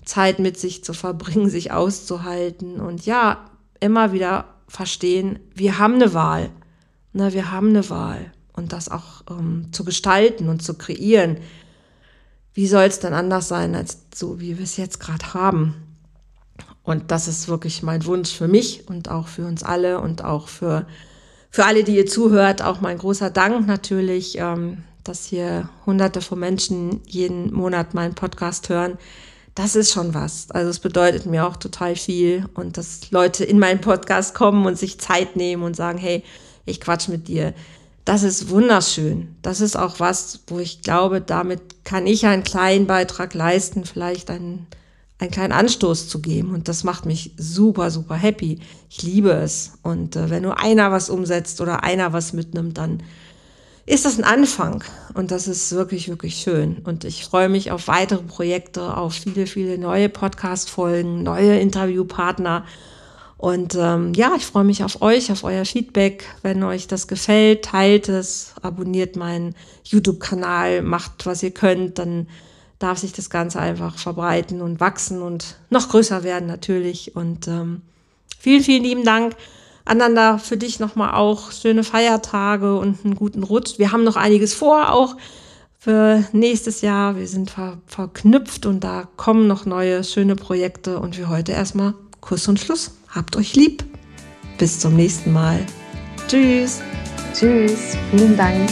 Zeit mit sich zu verbringen, sich auszuhalten und ja, immer wieder verstehen, wir haben eine Wahl. Na, wir haben eine Wahl und das auch ähm, zu gestalten und zu kreieren. Wie soll es denn anders sein, als so, wie wir es jetzt gerade haben? Und das ist wirklich mein Wunsch für mich und auch für uns alle und auch für, für alle, die ihr zuhört. Auch mein großer Dank natürlich, ähm, dass hier hunderte von Menschen jeden Monat meinen Podcast hören. Das ist schon was. Also es bedeutet mir auch total viel und dass Leute in meinen Podcast kommen und sich Zeit nehmen und sagen, hey, ich quatsch mit dir das ist wunderschön. Das ist auch was, wo ich glaube, damit kann ich einen kleinen Beitrag leisten, vielleicht einen, einen kleinen Anstoß zu geben. Und das macht mich super, super happy. Ich liebe es. Und äh, wenn nur einer was umsetzt oder einer was mitnimmt, dann ist das ein Anfang. Und das ist wirklich, wirklich schön. Und ich freue mich auf weitere Projekte, auf viele, viele neue Podcast-Folgen, neue Interviewpartner. Und ähm, ja, ich freue mich auf euch, auf euer Feedback. Wenn euch das gefällt, teilt es, abonniert meinen YouTube-Kanal, macht, was ihr könnt, dann darf sich das Ganze einfach verbreiten und wachsen und noch größer werden natürlich. Und ähm, vielen, vielen lieben Dank. Ananda, für dich nochmal auch schöne Feiertage und einen guten Rutsch. Wir haben noch einiges vor, auch für nächstes Jahr. Wir sind ver verknüpft und da kommen noch neue schöne Projekte und wir heute erstmal Kuss und Schluss. Habt euch lieb. Bis zum nächsten Mal. Tschüss.
Tschüss. Vielen Dank.